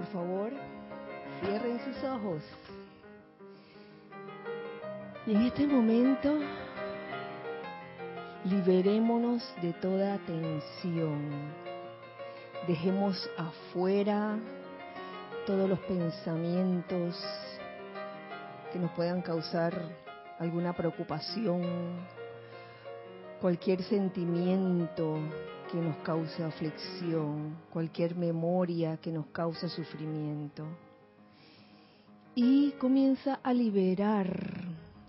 por favor, cierren sus ojos. Y en este momento, liberémonos de toda tensión. Dejemos afuera todos los pensamientos que nos puedan causar alguna preocupación, cualquier sentimiento que nos cause aflicción, cualquier memoria que nos cause sufrimiento. Y comienza a liberar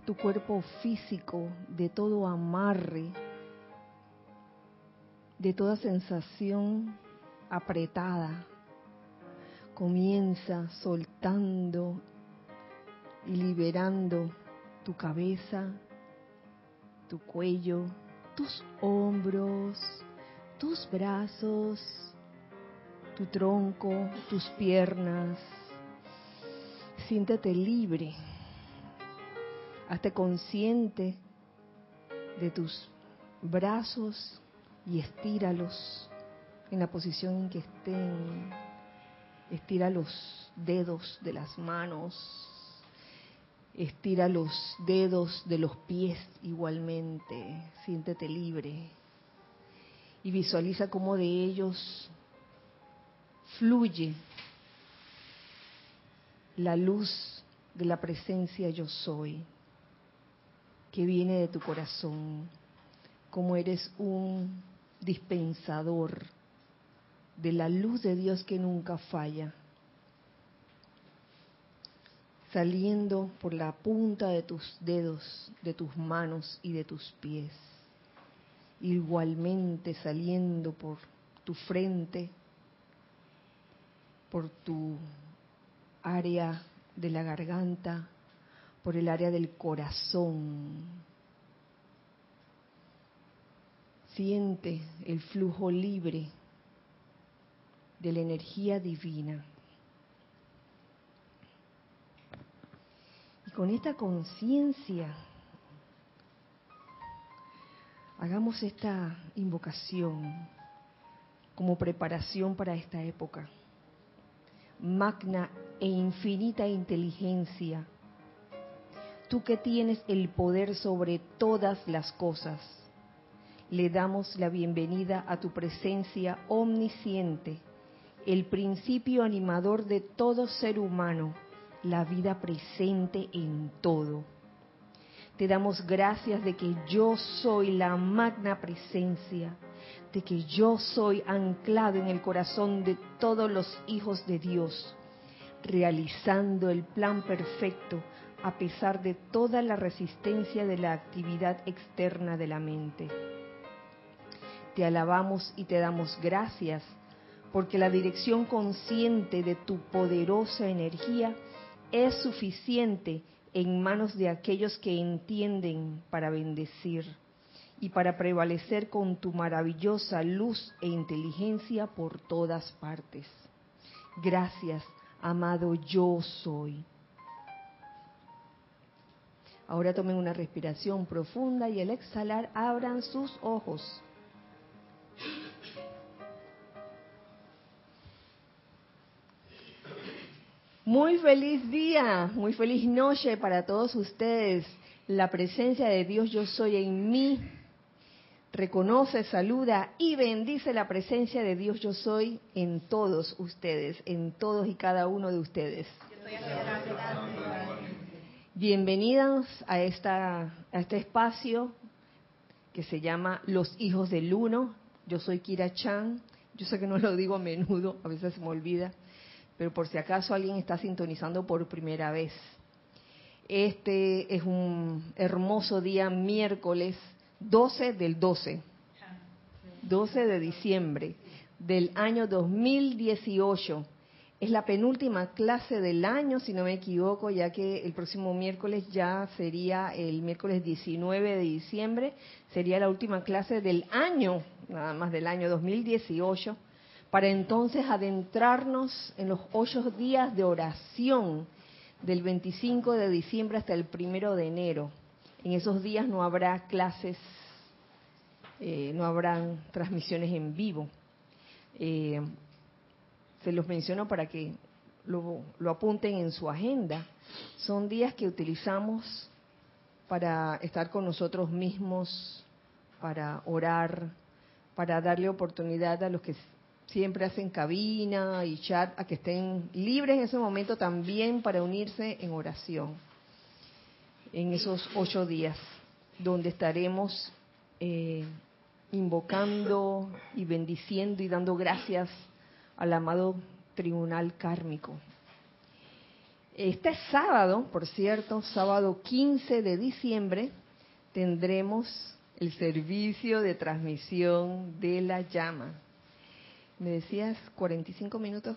tu cuerpo físico de todo amarre, de toda sensación apretada. Comienza soltando y liberando tu cabeza, tu cuello, tus hombros, tus brazos, tu tronco, tus piernas. Siéntete libre. Hazte consciente de tus brazos y estíralos en la posición en que estén. Estira los dedos de las manos. Estira los dedos de los pies igualmente. Siéntete libre. Y visualiza cómo de ellos fluye la luz de la presencia yo soy que viene de tu corazón, como eres un dispensador de la luz de Dios que nunca falla, saliendo por la punta de tus dedos, de tus manos y de tus pies, igualmente saliendo por tu frente, por tu área de la garganta, por el área del corazón. Siente el flujo libre de la energía divina. Y con esta conciencia, hagamos esta invocación como preparación para esta época. Magna e infinita inteligencia, tú que tienes el poder sobre todas las cosas, le damos la bienvenida a tu presencia omnisciente, el principio animador de todo ser humano, la vida presente en todo. Te damos gracias de que yo soy la magna presencia, de que yo soy anclado en el corazón de todos los hijos de Dios, realizando el plan perfecto a pesar de toda la resistencia de la actividad externa de la mente. Te alabamos y te damos gracias porque la dirección consciente de tu poderosa energía es suficiente en manos de aquellos que entienden para bendecir y para prevalecer con tu maravillosa luz e inteligencia por todas partes. Gracias, amado yo soy. Ahora tomen una respiración profunda y al exhalar abran sus ojos. Muy feliz día, muy feliz noche para todos ustedes. La presencia de Dios yo soy en mí. Reconoce, saluda y bendice la presencia de Dios yo soy en todos ustedes, en todos y cada uno de ustedes. Bienvenidos a, esta, a este espacio que se llama Los Hijos del Uno. Yo soy Kira Chan. Yo sé que no lo digo a menudo, a veces se me olvida, pero por si acaso alguien está sintonizando por primera vez. Este es un hermoso día, miércoles 12 del 12, 12 de diciembre del año 2018 es la penúltima clase del año, si no me equivoco, ya que el próximo miércoles ya sería el miércoles 19 de diciembre, sería la última clase del año, nada más del año 2018, para entonces adentrarnos en los ocho días de oración del 25 de diciembre hasta el primero de enero. En esos días no habrá clases, eh, no habrán transmisiones en vivo. Eh, se los menciono para que lo, lo apunten en su agenda. Son días que utilizamos para estar con nosotros mismos, para orar, para darle oportunidad a los que siempre hacen cabina y chat a que estén libres en ese momento también para unirse en oración en esos ocho días, donde estaremos eh, invocando y bendiciendo y dando gracias al amado tribunal kármico. Este sábado, por cierto, sábado 15 de diciembre, tendremos el servicio de transmisión de la llama. ¿Me decías 45 minutos?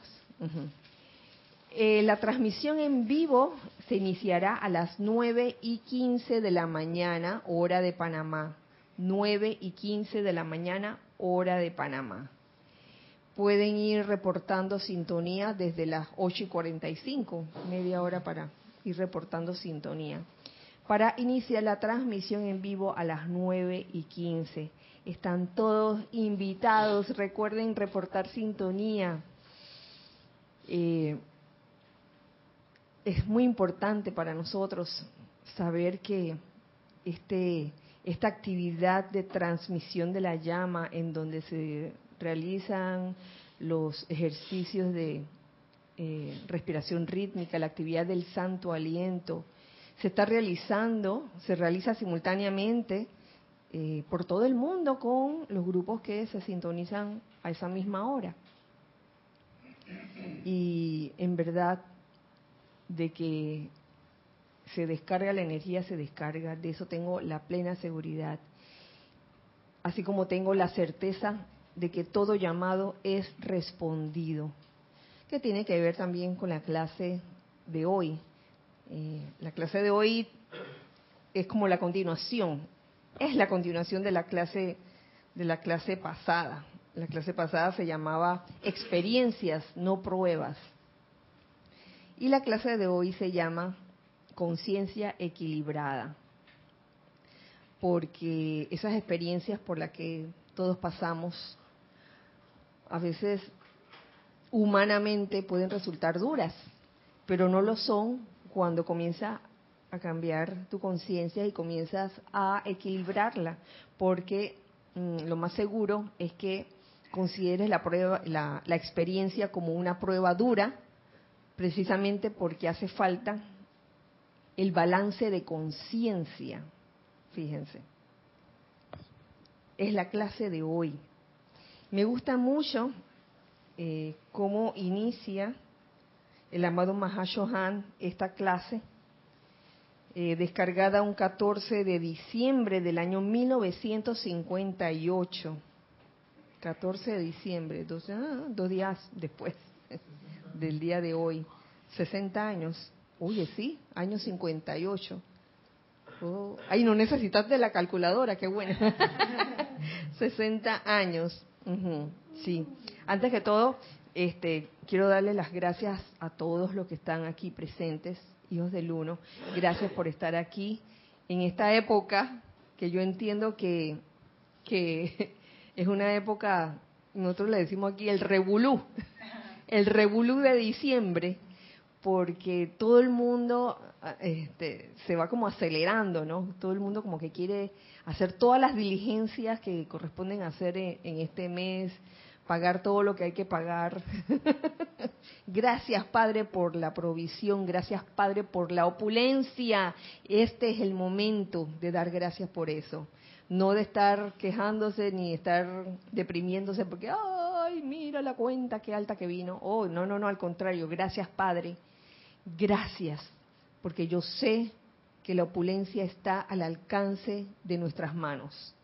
Eh, la transmisión en vivo se iniciará a las 9 y 15 de la mañana, hora de Panamá. 9 y 15 de la mañana, hora de Panamá. Pueden ir reportando sintonía desde las 8 y 45, media hora para ir reportando sintonía. Para iniciar la transmisión en vivo a las 9 y 15. Están todos invitados. Recuerden reportar sintonía. Eh, es muy importante para nosotros saber que este esta actividad de transmisión de la llama en donde se realizan los ejercicios de eh, respiración rítmica, la actividad del santo aliento, se está realizando, se realiza simultáneamente eh, por todo el mundo con los grupos que se sintonizan a esa misma hora. Y en verdad, de que se descarga la energía, se descarga, de eso tengo la plena seguridad. Así como tengo la certeza de que todo llamado es respondido, que tiene que ver también con la clase de hoy. Eh, la clase de hoy es como la continuación, es la continuación de la clase de la clase pasada. La clase pasada se llamaba experiencias, no pruebas. Y la clase de hoy se llama conciencia equilibrada, porque esas experiencias por las que todos pasamos, a veces humanamente pueden resultar duras, pero no lo son cuando comienza a cambiar tu conciencia y comienzas a equilibrarla, porque mm, lo más seguro es que consideres la prueba, la, experiencia como una prueba dura, precisamente porque hace falta el balance de conciencia. Fíjense. Es la clase de hoy. Me gusta mucho eh, cómo inicia el amado Mahashohan esta clase, eh, descargada un 14 de diciembre del año 1958. 14 de diciembre, dos, ah, dos días después del día de hoy, 60 años. Oye, sí, año 58. Oh, ay, no necesitas de la calculadora, qué bueno. 60 años. sí. Antes que todo, este, quiero darle las gracias a todos los que están aquí presentes, hijos del uno. Gracias por estar aquí en esta época que yo entiendo que, es una época, nosotros le decimos aquí el revolú, el revolú de diciembre, porque todo el mundo este, se va como acelerando, ¿no? Todo el mundo como que quiere hacer todas las diligencias que corresponden hacer en, este mes, pagar todo lo que hay que pagar. gracias Padre por la provisión, gracias Padre por la opulencia. Este es el momento de dar gracias por eso. No de estar quejándose ni estar deprimiéndose porque, ay, mira la cuenta, qué alta que vino. Oh, no, no, no, al contrario, gracias Padre Gracias, porque yo sé que la opulencia está al alcance de nuestras manos.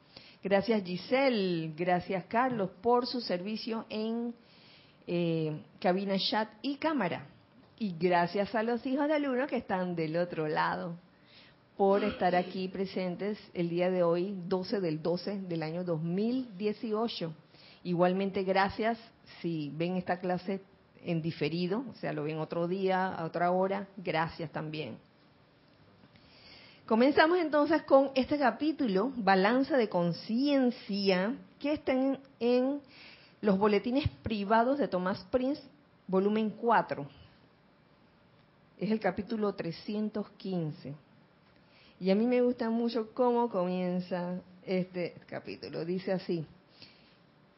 Gracias Giselle, gracias Carlos por su servicio en eh, cabina chat y cámara. Y gracias a los hijos de alumnos que están del otro lado por estar aquí presentes el día de hoy, 12 del 12 del año 2018. Igualmente gracias si ven esta clase en diferido, o sea, lo ven otro día, a otra hora, gracias también. Comenzamos entonces con este capítulo, Balanza de Conciencia, que está en, los boletines privados de Tomás Prince, volumen 4. es el capítulo 315. Y a mí me gusta mucho cómo comienza este capítulo. Dice así,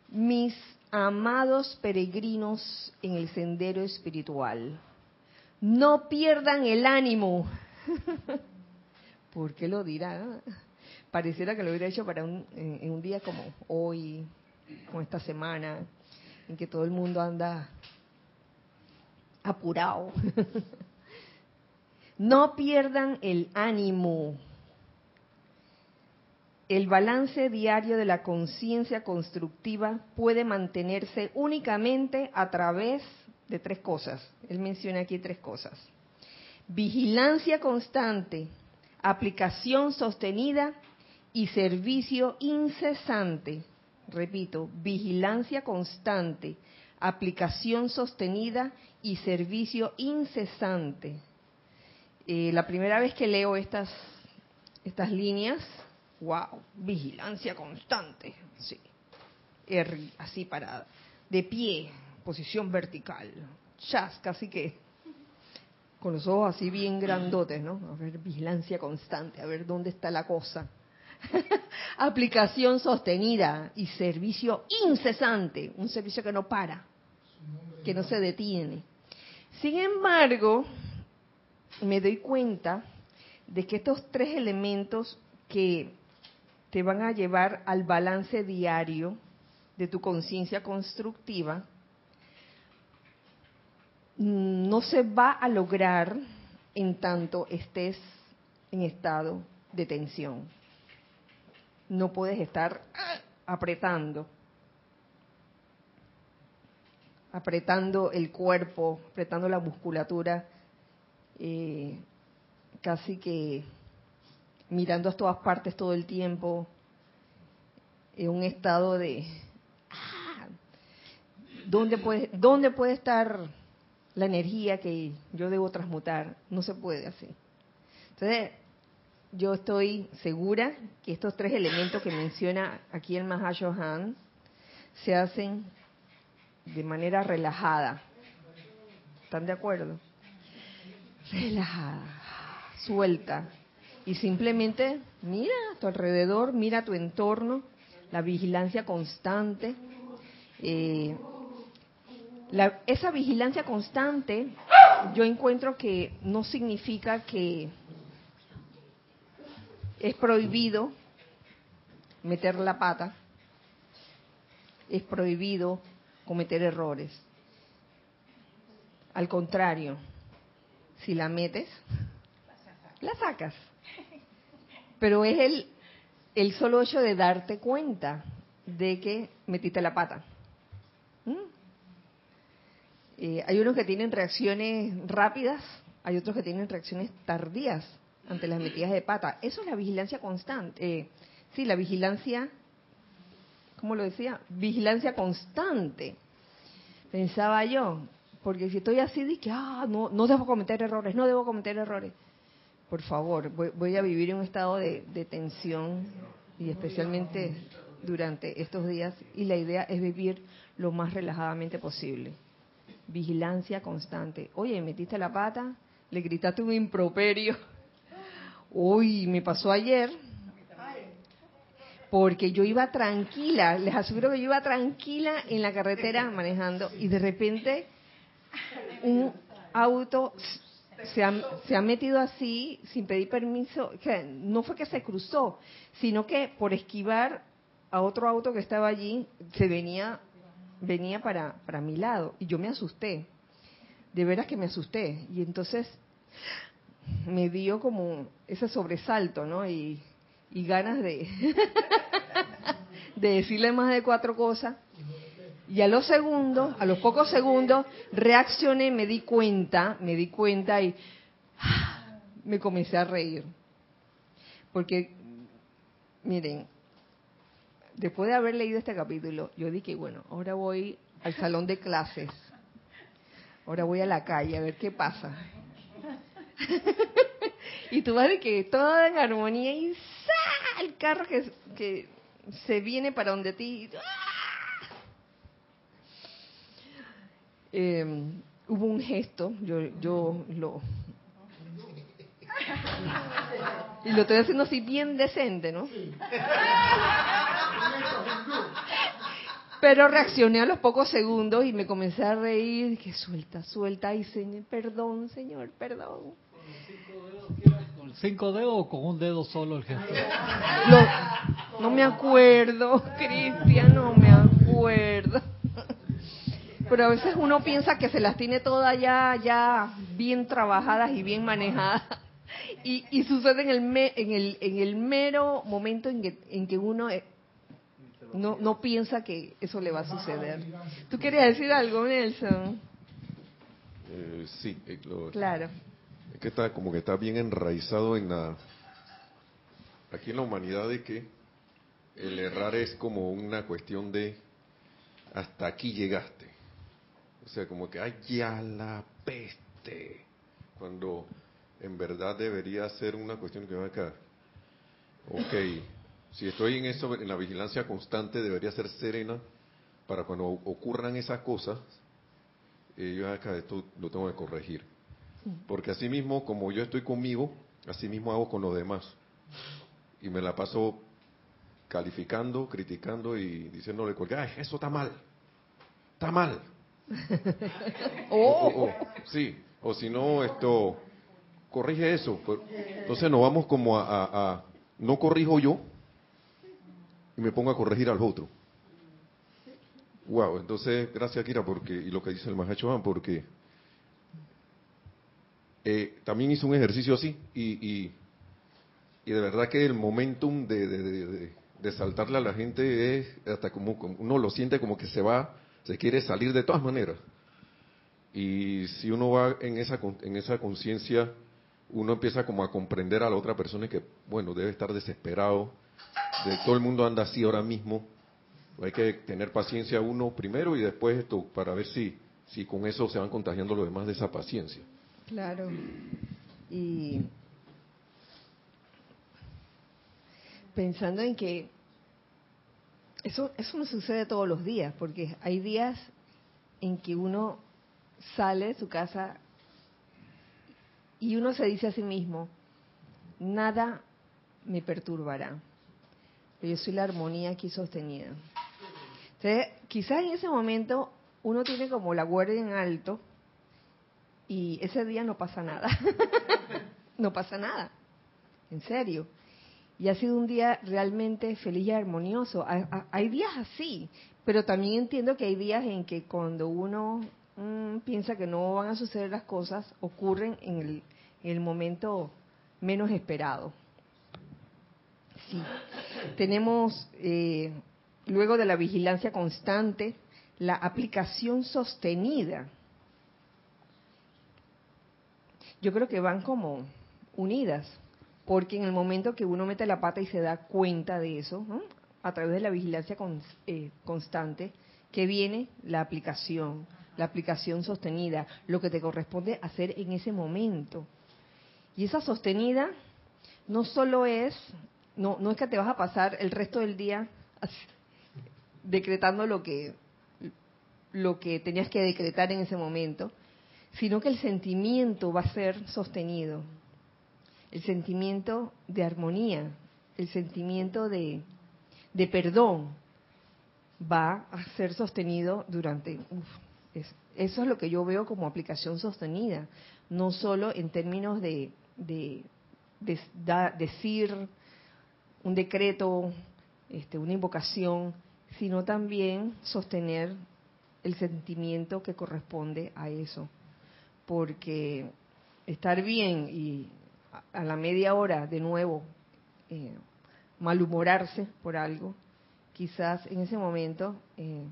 mis amados peregrinos en el sendero espiritual, no pierdan el ánimo. ¿Por qué lo dirá? Pareciera que lo hubiera hecho para un, en un día como hoy, como esta semana, en que todo el mundo anda apurado. no pierdan el ánimo. El balance diario de la conciencia constructiva puede mantenerse únicamente a través de tres cosas. Él menciona aquí tres cosas. Vigilancia constante, aplicación sostenida y servicio incesante. Repito, vigilancia constante, aplicación sostenida y servicio incesante. Eh, la primera vez que leo estas, estas líneas, wow, vigilancia constante, sí, así parada, de pie, posición vertical, chas, casi que con los ojos así bien grandotes, ¿no? A ver, vigilancia constante, a ver dónde está la cosa. Aplicación sostenida y servicio incesante, un servicio que no para, que no se detiene. Sin embargo, me doy cuenta de que estos tres elementos que te van a llevar al balance diario de tu conciencia constructiva, no se va a lograr en tanto estés en estado de tensión. No puedes estar apretando, apretando el cuerpo, apretando la musculatura, eh, casi que mirando a todas partes todo el tiempo, en un estado de... Ah, ¿dónde, puede, ¿Dónde puede estar la energía que yo debo transmutar? No se puede así. Entonces, yo estoy segura que estos tres elementos que menciona aquí el Mahashohan se hacen de manera relajada. ¿Están de acuerdo? Relajada, suelta, y simplemente mira a tu alrededor, mira tu entorno, la vigilancia constante. Eh, esa vigilancia constante yo encuentro que no significa que es prohibido meter la pata, es prohibido cometer errores. Al contrario, si la metes, la sacas pero es el, el solo hecho de darte cuenta de que metiste la pata. Eh, hay unos que tienen reacciones rápidas, hay otros que tienen reacciones tardías ante las metidas de pata. Eso es la vigilancia constante. Eh, sí, la vigilancia, ¿cómo lo decía? Vigilancia constante. Pensaba yo, porque si estoy así, de que, ah, no, no debo cometer errores, no debo cometer errores por favor, voy, a vivir en un estado de, tensión y especialmente durante estos días y la idea es vivir lo más relajadamente posible. Vigilancia constante. Oye, metiste la pata, le gritaste un improperio. Uy, me pasó ayer porque yo iba tranquila, les aseguro que yo iba tranquila en la carretera manejando y de repente un auto se ha, metido así sin pedir permiso, no fue que se cruzó, sino que por esquivar a otro auto que estaba allí, se venía, venía para, para mi lado y yo me asusté, de veras que me asusté y entonces me dio como ese sobresalto, ¿no? Y, y ganas de, de decirle más de cuatro cosas y a los segundos, a los pocos segundos, reaccioné, me di cuenta, me di cuenta y me comencé a reír. Porque, miren, después de haber leído este capítulo, yo dije, bueno, ahora voy al salón de clases. Ahora voy a la calle a ver qué pasa. y tú vas de que todo en armonía y el carro que, que se viene para donde ti. eh, hubo un gesto, yo, yo lo, Y lo estoy haciendo así bien decente, ¿no? Pero reaccioné a los pocos segundos y me comencé a reír. Que suelta, suelta. Y señor, perdón, señor, perdón. ¿Con cinco dedos o con un dedo solo el gesto? no me acuerdo, Cristian, no me acuerdo. Pero a veces uno piensa que se las tiene todas ya, ya bien trabajadas y bien manejadas. Y, y sucede en el, en, el, en el mero momento en que, en que uno eh, no, no piensa que eso le va a suceder. ¿Tú querías decir algo, Nelson? Eh, sí, eh, claro. Es que está como que está bien enraizado en la aquí en la humanidad de que el errar es como una cuestión de hasta aquí llegaste. O sea, como que ay ya la peste. Cuando en verdad debería ser una cuestión que va acá. Ok, si estoy en eso, en la vigilancia constante, debería ser serena para cuando ocurran esas cosas, eh, yo acá esto lo tengo que corregir. Porque así mismo, como yo estoy conmigo, así mismo hago con los demás. Y me la paso calificando, criticando y diciéndole, ay, eso está mal, está mal. oh. sí, o si no, esto, corrige eso. Pues, entonces nos vamos como a no corrijo yo, y me pongo a corregir al otro. Wow, entonces, gracias Kira, porque, y lo que dice el Mahacho porque eh, también hizo un ejercicio así, y, y, de verdad que el momentum de, de, de, saltarle a la gente es hasta como, uno lo siente como que se va, se quiere salir de todas maneras. Y si uno va en esa, en esa conciencia, uno empieza como a comprender a la otra persona que, bueno, debe estar desesperado, de todo el mundo anda así ahora mismo. Hay que tener paciencia uno primero y después esto para ver si, si con eso se van contagiando los demás de esa paciencia. Claro. Y pensando en que eso, eso no sucede todos los días, porque hay días en que uno sale de su casa y uno se dice a sí mismo, nada me perturbará yo soy la armonía aquí sostenida. Entonces, quizás en ese momento uno tiene como la guardia en alto y ese día no pasa nada. no pasa nada. En serio. Y ha sido un día realmente feliz y armonioso. Hay, días así, pero también entiendo que hay días en que cuando uno mm, piensa que no van a suceder las cosas, ocurren en el, en el momento menos esperado. Sí. Tenemos, eh, luego de la vigilancia constante, la aplicación sostenida. Yo creo que van como unidas, porque en el momento que uno mete la pata y se da cuenta de eso, a través de la vigilancia eh, constante, que viene la aplicación, la aplicación sostenida, lo que te corresponde hacer en ese momento. Y esa sostenida no solo es no, no es que te vas a pasar el resto del día decretando lo que, lo que tenías que decretar en ese momento, sino que el sentimiento va a ser sostenido, el sentimiento de armonía, el sentimiento de, de perdón va a ser sostenido durante... eso es lo que yo veo como aplicación sostenida, no solo en términos de, de decir un decreto, este, una invocación, sino también sostener el sentimiento que corresponde a eso. Porque estar bien y a la media hora de nuevo eh, malhumorarse por algo, quizás en ese momento eh,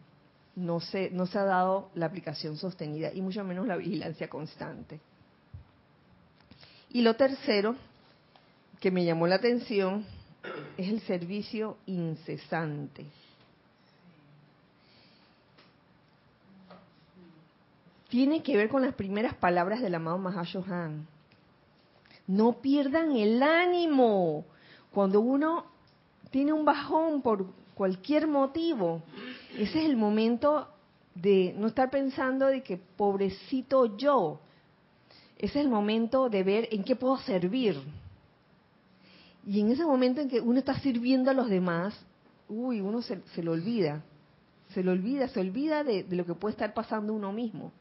no, se, no se ha dado la aplicación sostenida y mucho menos la vigilancia constante. Y lo tercero que me llamó la atención es el servicio incesante. Tiene que ver con las primeras palabras del amado Mahashohan. No pierdan el ánimo. Cuando uno tiene un bajón por cualquier motivo, ese es el momento de no estar pensando de que pobrecito yo. Ese es el momento de ver en qué puedo servir Y en ese momento en que uno está sirviendo a los demás, uy, uno se, se lo olvida. Se lo olvida, se olvida de, lo que puede estar pasando uno mismo.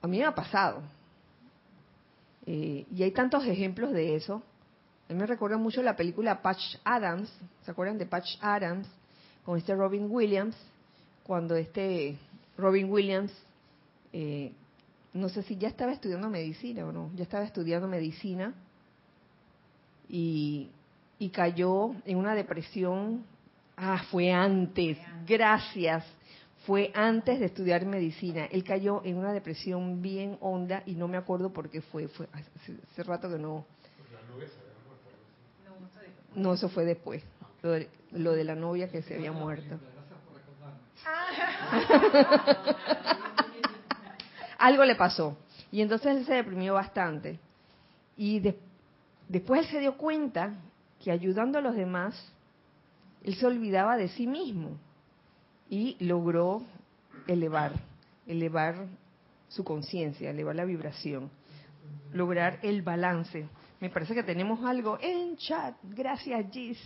A mí me ha pasado. Eh, y hay tantos ejemplos de eso. A mí me recuerda mucho la película Patch Adams. ¿Se acuerdan de Patch Adams? Con este Robin Williams. Cuando este Robin Williams, eh, no sé si ya estaba estudiando medicina o no, ya estaba estudiando medicina y, y cayó en una depresión. Ah, fue antes, gracias fue antes de estudiar medicina. Él cayó en una depresión bien honda y no me acuerdo por qué fue. Fue hace, rato que no. No, eso fue después. Lo de, la novia que se había muerto. Algo le pasó. Y entonces él se deprimió bastante. Y después él se dio cuenta que ayudando a los demás, él se olvidaba de sí mismo y logró elevar, elevar su conciencia, elevar la vibración, lograr el balance. Me parece que tenemos algo en chat. Gracias, Gis.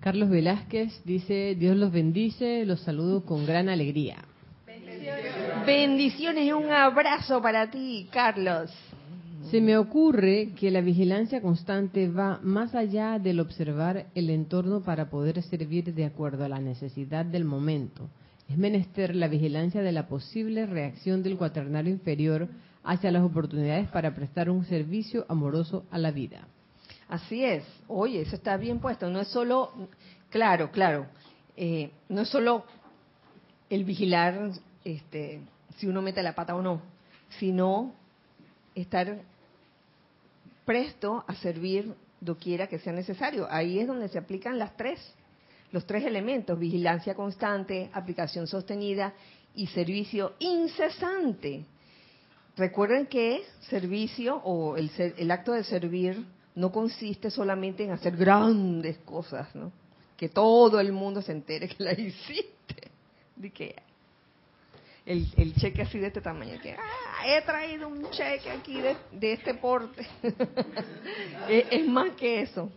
Carlos Velázquez dice, Dios los bendice, los saludo con gran alegría. Bendiciones, Bendiciones y un abrazo para ti, Carlos. Se me ocurre que la vigilancia constante va más allá del observar el entorno para poder servir de acuerdo a la necesidad del momento. Es menester la vigilancia de la posible reacción del cuaternario inferior hacia las oportunidades para prestar un servicio amoroso a la vida. Así es. Oye, eso está bien puesto. No es solo, claro, claro, eh, no es solo el vigilar este, si uno mete la pata o no, sino estar presto a servir doquiera que sea necesario. Ahí es donde se aplican las tres, los tres elementos, vigilancia constante, aplicación sostenida y servicio incesante. Recuerden que servicio o el, el acto de servir no consiste solamente en hacer grandes cosas, ¿no? Que todo el mundo se entere que la hiciste. De el, el cheque así de este tamaño, que ah, he traído un cheque aquí de, este porte. es, más que eso.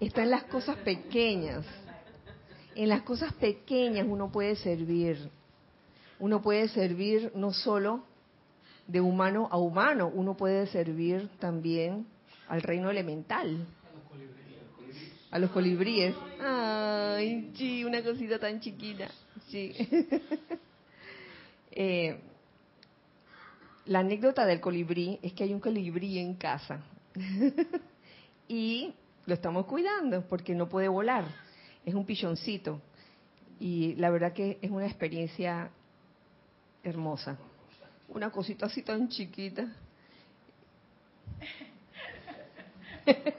Está en las cosas pequeñas. En las cosas pequeñas uno puede servir. Uno puede servir no solo de humano a humano, uno puede servir también al reino elemental. A los colibríes. Ay, sí, una cosita tan chiquita. Sí. Eh, la anécdota del colibrí es que hay un colibrí en casa y lo estamos cuidando porque no puede volar. Es un pichoncito y la verdad que es una experiencia hermosa. Una cosita así tan chiquita.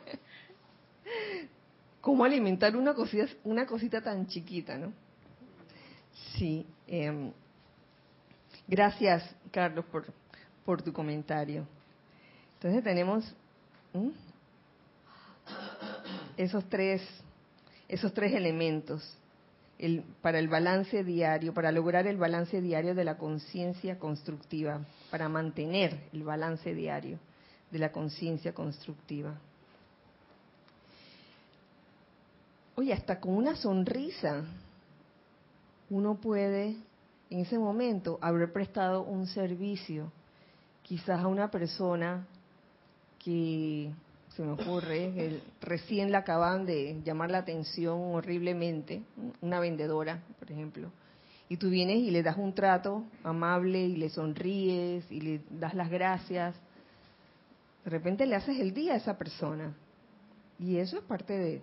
¿Cómo alimentar una cosita, una cosita tan chiquita, no? Sí. Eh, Gracias, Carlos, por, tu comentario. Entonces tenemos esos tres esos tres elementos el, para el balance diario, para lograr el balance diario de la conciencia constructiva, para mantener el balance diario de la conciencia constructiva. Oye, hasta con una sonrisa uno puede en ese momento haber prestado un servicio, quizás a una persona que se me ocurre, recién la acaban de llamar la atención horriblemente, una vendedora, por ejemplo, y tú vienes y le das un trato amable y le sonríes y le das las gracias, de repente le haces el día a esa persona. Y eso es parte de,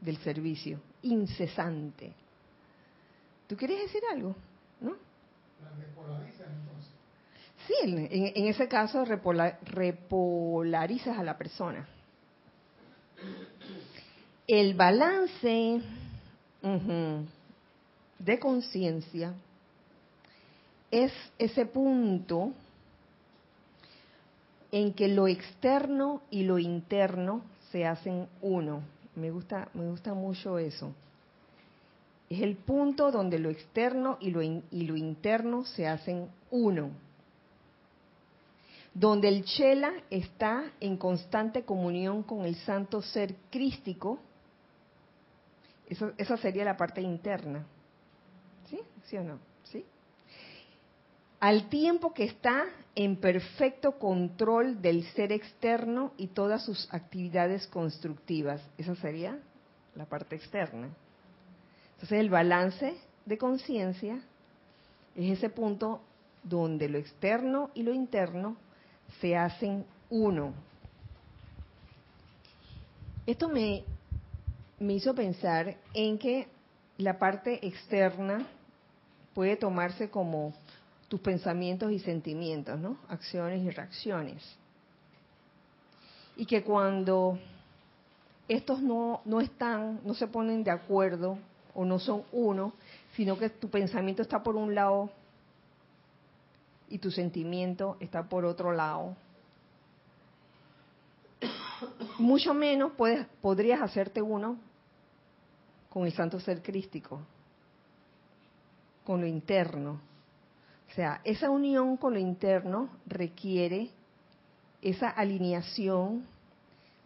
del servicio, incesante. ¿Tú quieres decir algo? Sí, en, ese caso repolarizas a la persona. El balance de conciencia es ese punto en que lo externo y lo interno se hacen uno. Me gusta, me gusta mucho eso. Es el punto donde lo externo y lo, y lo interno se hacen uno. donde el chela está en constante comunión con el santo ser crístico, eso, esa sería la parte interna. ¿Sí? ¿Sí o no? ¿Sí? Al tiempo que está en perfecto control del ser externo y todas sus actividades constructivas. Esa sería la parte externa. Entonces el balance de conciencia es ese punto donde lo externo y lo interno se hacen uno. Esto me, me hizo pensar en que la parte externa puede tomarse como tus pensamientos y sentimientos, ¿no? Acciones y reacciones. Y que cuando estos no, no están, no se ponen de acuerdo o no son uno, sino que tu pensamiento está por un lado y tu sentimiento está por otro lado, mucho menos puedes, podrías hacerte uno con el santo ser crístico, con lo interno. O sea, esa unión con lo interno requiere esa alineación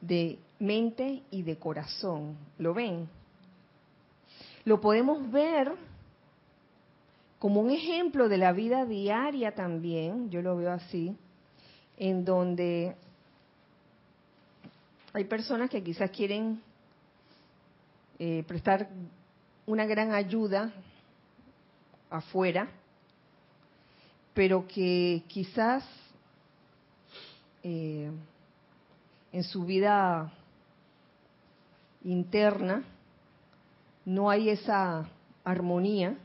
de mente y de corazón. ¿Lo ven? Lo podemos ver como un ejemplo de la vida diaria también, yo lo veo así, en donde hay personas que quizás quieren eh, prestar una gran ayuda afuera, pero que quizás eh, en su vida interna no hay esa armonía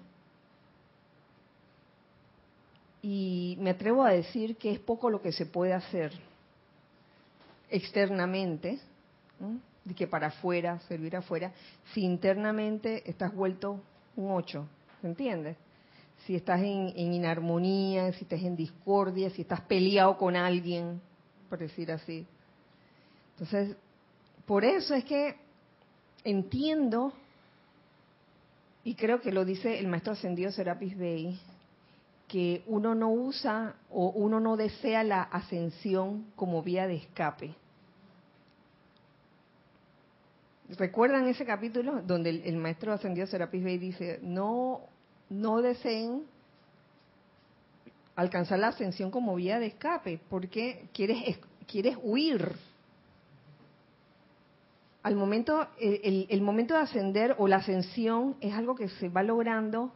y me atrevo a decir que es poco lo que se puede hacer externamente, de que para afuera, servir afuera, si internamente estás vuelto un ocho, ¿se entiende? Si estás en, en inarmonía, si estás en discordia, si estás peleado con alguien, por decir así. Entonces, por eso es que entiendo, y creo que lo dice el maestro ascendido Serapis Bey, que uno no usa o uno no desea la ascensión como vía de escape. ¿Recuerdan ese capítulo donde el, maestro ascendido Serapis Bey dice, no, no deseen alcanzar la ascensión como vía de escape, porque quieres, quieres huir. Al momento, el, momento de ascender o la ascensión es algo que se va logrando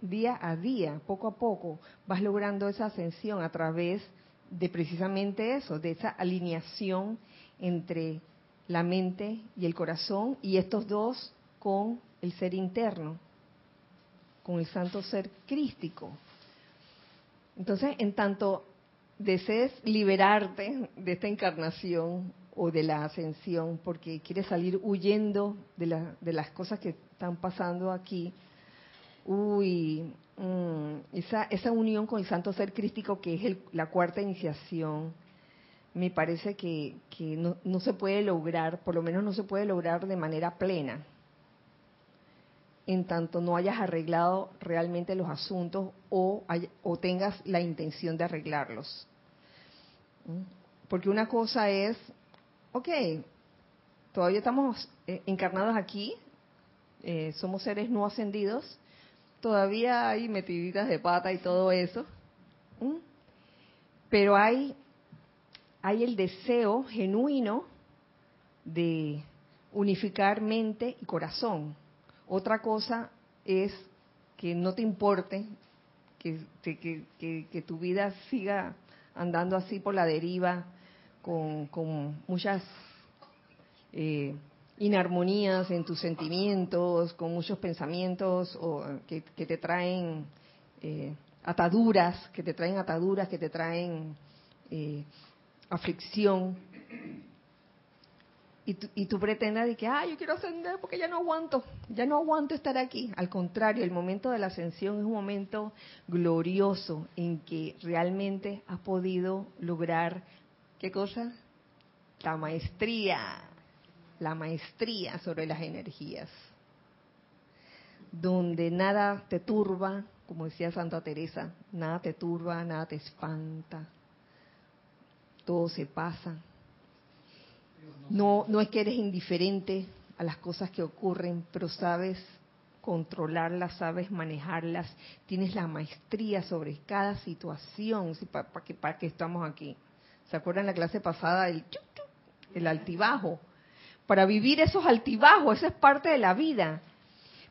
día a día, poco a poco, vas logrando esa ascensión a través de precisamente eso, de esa alineación entre la mente y el corazón y estos dos con el ser interno, con el santo ser crístico. Entonces, en tanto desees liberarte de esta encarnación o de la ascensión, porque quieres salir huyendo de, de las cosas que están pasando aquí, uy, mm, esa, esa unión con el santo ser crístico que es la cuarta iniciación, me parece que, no, no, se puede lograr, por lo menos no se puede lograr de manera plena, en tanto no hayas arreglado realmente los asuntos o, o tengas la intención de arreglarlos. ¿Mm? Porque una cosa es, ok, todavía estamos eh, encarnados aquí, eh, somos seres no ascendidos, todavía hay metiditas de pata y todo eso, pero hay, el deseo genuino de unificar mente y corazón. Otra cosa es que no te importe que, tu vida siga andando así por la deriva con, muchas eh, inarmonías en tus sentimientos, con muchos pensamientos que, te traen eh, ataduras, que te traen ataduras, que te traen eh, aflicción. Y tú, y pretendas de que, ah, yo quiero ascender porque ya no aguanto, ya no aguanto estar aquí. Al contrario, el momento de la ascensión es un momento glorioso en que realmente has podido lograr, ¿qué cosa? La maestría, la maestría sobre las energías, donde nada te turba, como decía Santa Teresa, nada te turba, nada te espanta, todo se pasa. No, no es que eres indiferente a las cosas que ocurren, pero sabes controlarlas, sabes manejarlas, tienes la maestría sobre cada situación, ¿para qué, para qué estamos aquí? ¿Se acuerdan la clase pasada del el altibajo? Para vivir esos altibajos, esa es parte de la vida,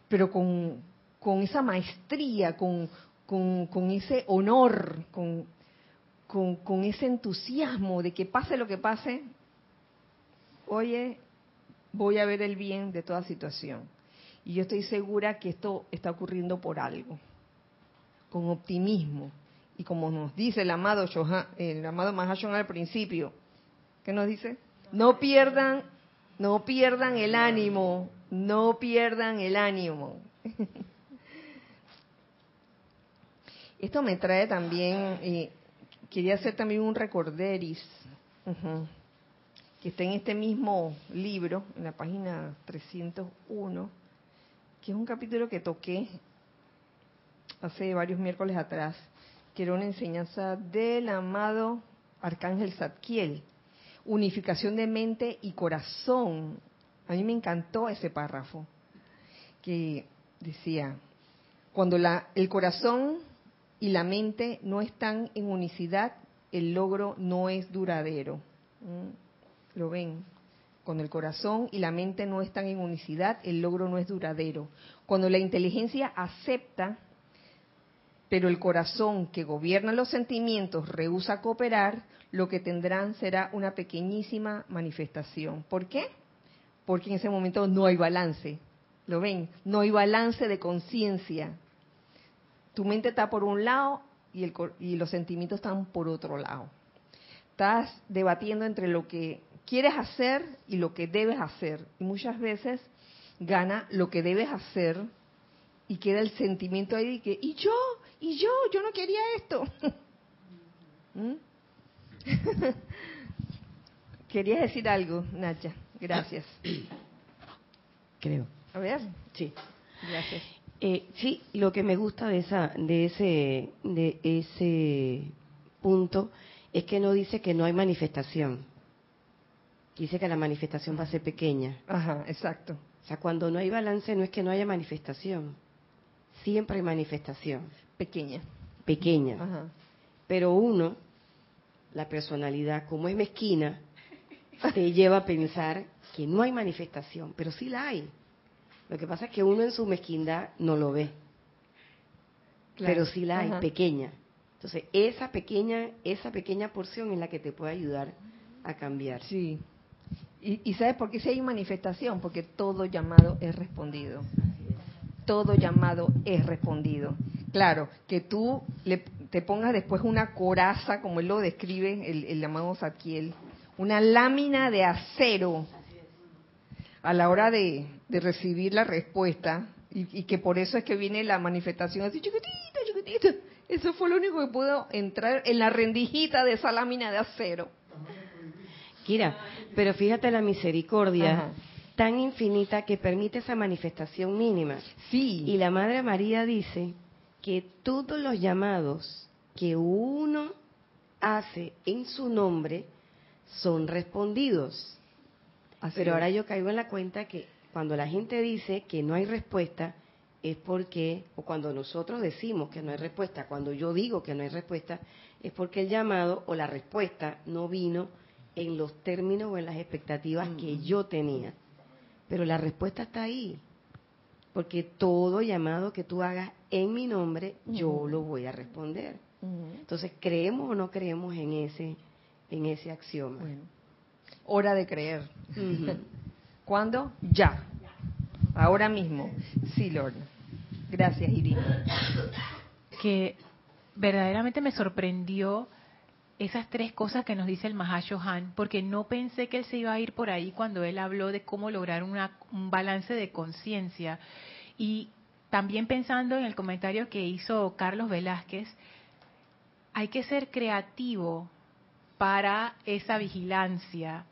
pero con, con esa maestría, con, con, con ese honor, con, con, con ese entusiasmo de que pase lo que pase, oye, voy a ver el bien de toda situación. Y yo estoy segura que esto está ocurriendo por algo, con optimismo. Y como nos dice el amado el amado Mahashon al principio, ¿qué nos dice? No pierdan, no pierdan el ánimo, no pierdan el ánimo. Esto me trae también, eh, quería hacer también un recorderis, que está en este mismo libro, en la página 301 que es un capítulo que toqué hace varios miércoles atrás, que era una enseñanza del amado Arcángel Zadkiel, unificación de mente y corazón. A mí me encantó ese párrafo, que decía, cuando la, el corazón y la mente no están en unicidad, el logro no es duradero. ¿Mm? ¿Lo ven? Cuando el corazón y la mente no están en unicidad, el logro no es duradero. Cuando la inteligencia acepta, pero el corazón que gobierna los sentimientos rehúsa cooperar, lo que tendrán será una pequeñísima manifestación. ¿Por qué? Porque en ese momento no hay balance. ¿Lo ven? No hay balance de conciencia. Tu mente está por un lado y, los sentimientos están por otro lado. Estás debatiendo entre lo que quieres hacer y lo que debes hacer. Y muchas veces gana lo que debes hacer y queda el sentimiento ahí de que, y yo, y yo, yo no quería esto. ¿Mm? Querías decir algo, Nacha. Gracias. Creo. A ver. Sí. Gracias. Eh, sí, lo que me gusta de esa, de ese, de ese punto es que no dice que no hay manifestación dice que la manifestación va a ser pequeña. Ajá, exacto. O sea, cuando no hay balance no es que no haya manifestación, siempre hay manifestación. Pequeña. Pequeña. Ajá. Pero uno, la personalidad, como es mezquina, te lleva a pensar que no hay manifestación, pero sí la hay. Lo que pasa es que uno en su mezquindad no lo ve. Pero sí la hay, pequeña. Entonces, esa pequeña, esa pequeña porción es la que te puede ayudar a cambiar. Sí, y, sabes por qué si hay manifestación? Porque todo llamado es respondido. Todo llamado es respondido. Claro, que tú le, te pongas después una coraza, como él lo describe, el, llamado Zadkiel, una lámina de acero a la hora de, recibir la respuesta, y, y, que por eso es que viene la manifestación así chiquitita, chiquitita. Eso fue lo único que pudo entrar en la rendijita de esa lámina de acero. Kira, pero fíjate la misericordia tan infinita que permite esa manifestación mínima. Sí. Y la Madre María dice que todos los llamados que uno hace en su nombre son respondidos. pero ahora yo caigo en la cuenta que cuando la gente dice que no hay respuesta, es porque, o cuando nosotros decimos que no hay respuesta, cuando yo digo que no hay respuesta, es porque el llamado o la respuesta no vino en los términos o en las expectativas que mm. yo tenía. Pero la respuesta está ahí. Porque todo llamado que tú hagas en mi nombre, yo lo voy a responder. Entonces, ¿creemos o no creemos en ese, en ese axioma? hora de creer. ¿Cuándo? Ya. Ahora mismo. Sí, Lord. Gracias, Irina. Que verdaderamente me sorprendió esas tres cosas que nos dice el Mahashohan, porque no pensé que él se iba a ir por ahí cuando él habló de cómo lograr un balance de conciencia. Y también pensando en el comentario que hizo Carlos Velázquez, hay que ser creativo para esa vigilancia,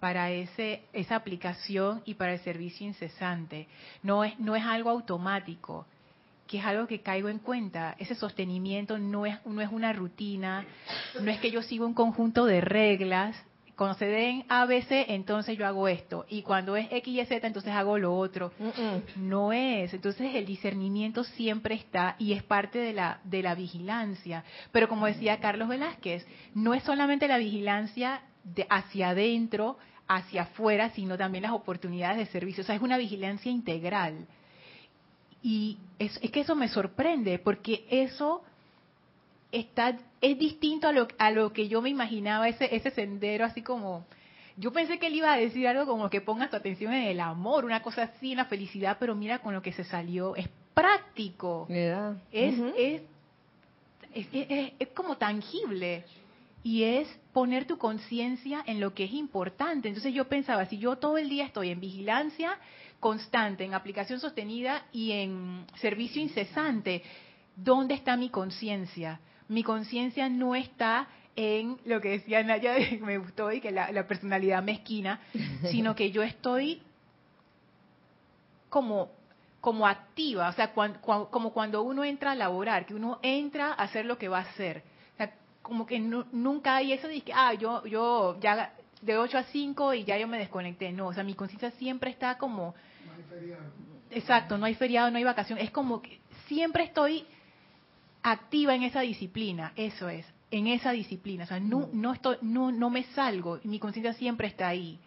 para ese, esa aplicación y para el servicio incesante. No es, no es algo automático. Que es algo que caigo en cuenta. Ese sostenimiento no es, no es una rutina, no es que yo sigo un conjunto de reglas. Cuando se den ABC, entonces yo hago esto. Y cuando es X y Z, entonces hago lo otro. No es. Entonces el discernimiento siempre está y es parte de la, de la vigilancia. Pero como decía Carlos Velázquez, no es solamente la vigilancia de hacia adentro, hacia afuera, sino también las oportunidades de servicio. O sea, es una vigilancia integral. Y es, que eso me sorprende, porque eso está es distinto a lo, a lo que yo me imaginaba, ese, ese sendero así como... Yo pensé que él iba a decir algo como que pongas tu atención en el amor, una cosa así, en la felicidad, pero mira con lo que se salió. Es práctico. Es, es, es, es, como tangible y es poner tu conciencia en lo que es importante. Entonces yo pensaba, si yo todo el día estoy en vigilancia constante, en aplicación sostenida y en servicio incesante, ¿dónde está mi conciencia? Mi conciencia no está en lo que decía Naya, me gustó y que la, personalidad mezquina, sino que yo estoy como como activa, o sea, como cuando uno entra a laborar, que uno entra a hacer lo que va a hacer como que nunca hay eso de que, ah, yo, yo ya de 8 a 5 y ya yo me desconecté. No, o sea, mi conciencia siempre está como... No hay feriado. Exacto, no hay feriado, no hay vacación. Es como que siempre estoy activa en esa disciplina, eso es, en esa disciplina. O sea, no, no, estoy, no, no me salgo, mi conciencia siempre está ahí.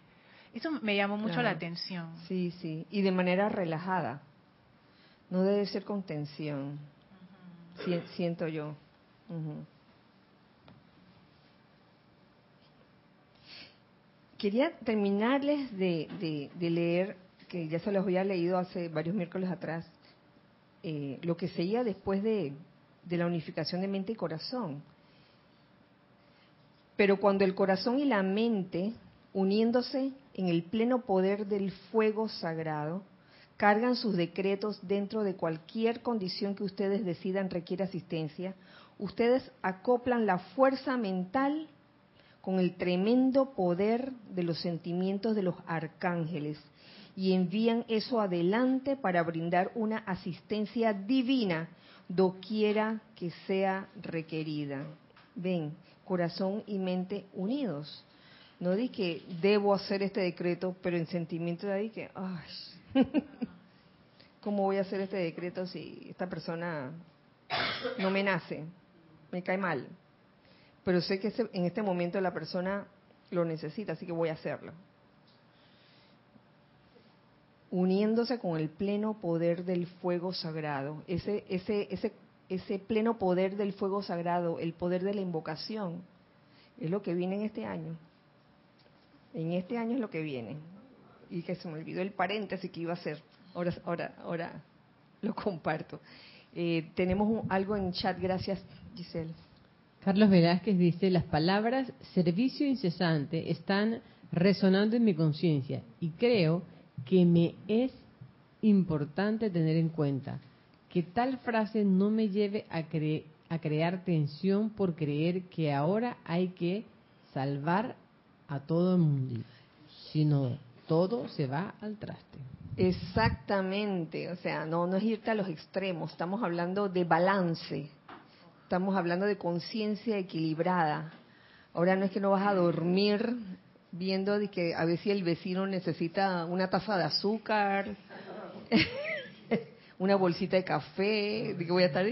Eso me llamó mucho la atención. Sí, sí, y de manera relajada. No debe ser con tensión, siento yo. Quería terminarles de, leer, que ya se los había leído hace varios miércoles atrás, eh, lo que seguía después de, la unificación de mente y corazón. Pero cuando el corazón y la mente, uniéndose en el pleno poder del fuego sagrado, cargan sus decretos dentro de cualquier condición que ustedes decidan requiere asistencia, ustedes acoplan la fuerza mental con el tremendo poder de los sentimientos de los arcángeles y envían eso adelante para brindar una asistencia divina doquiera que sea requerida. Ven, corazón y mente unidos. No di que debo hacer este decreto, pero en sentimiento de ahí que, ay, ¿cómo voy a hacer este decreto si esta persona no me nace? Me cae mal pero sé que en este momento la persona lo necesita, así que voy a hacerlo. Uniéndose con el pleno poder del fuego sagrado, ese, ese, ese, ese pleno poder del fuego sagrado, el poder de la invocación, es lo que viene en este año. En este año es lo que viene. Y que se me olvidó el paréntesis que iba a hacer. Ahora, ahora, ahora lo comparto. Eh, tenemos algo en chat, gracias Giselle. Carlos Velázquez dice, las palabras servicio incesante están resonando en mi conciencia y creo que me es importante tener en cuenta que tal frase no me lleve a, a crear tensión por creer que ahora hay que salvar a todo el mundo, sino todo se va al traste. Exactamente, o sea, no, no es irte a los extremos, estamos hablando de balance, estamos hablando de conciencia equilibrada. Ahora no es que no vas a dormir viendo de que a ver si el vecino necesita una taza de azúcar, una bolsita de café, de que voy a estar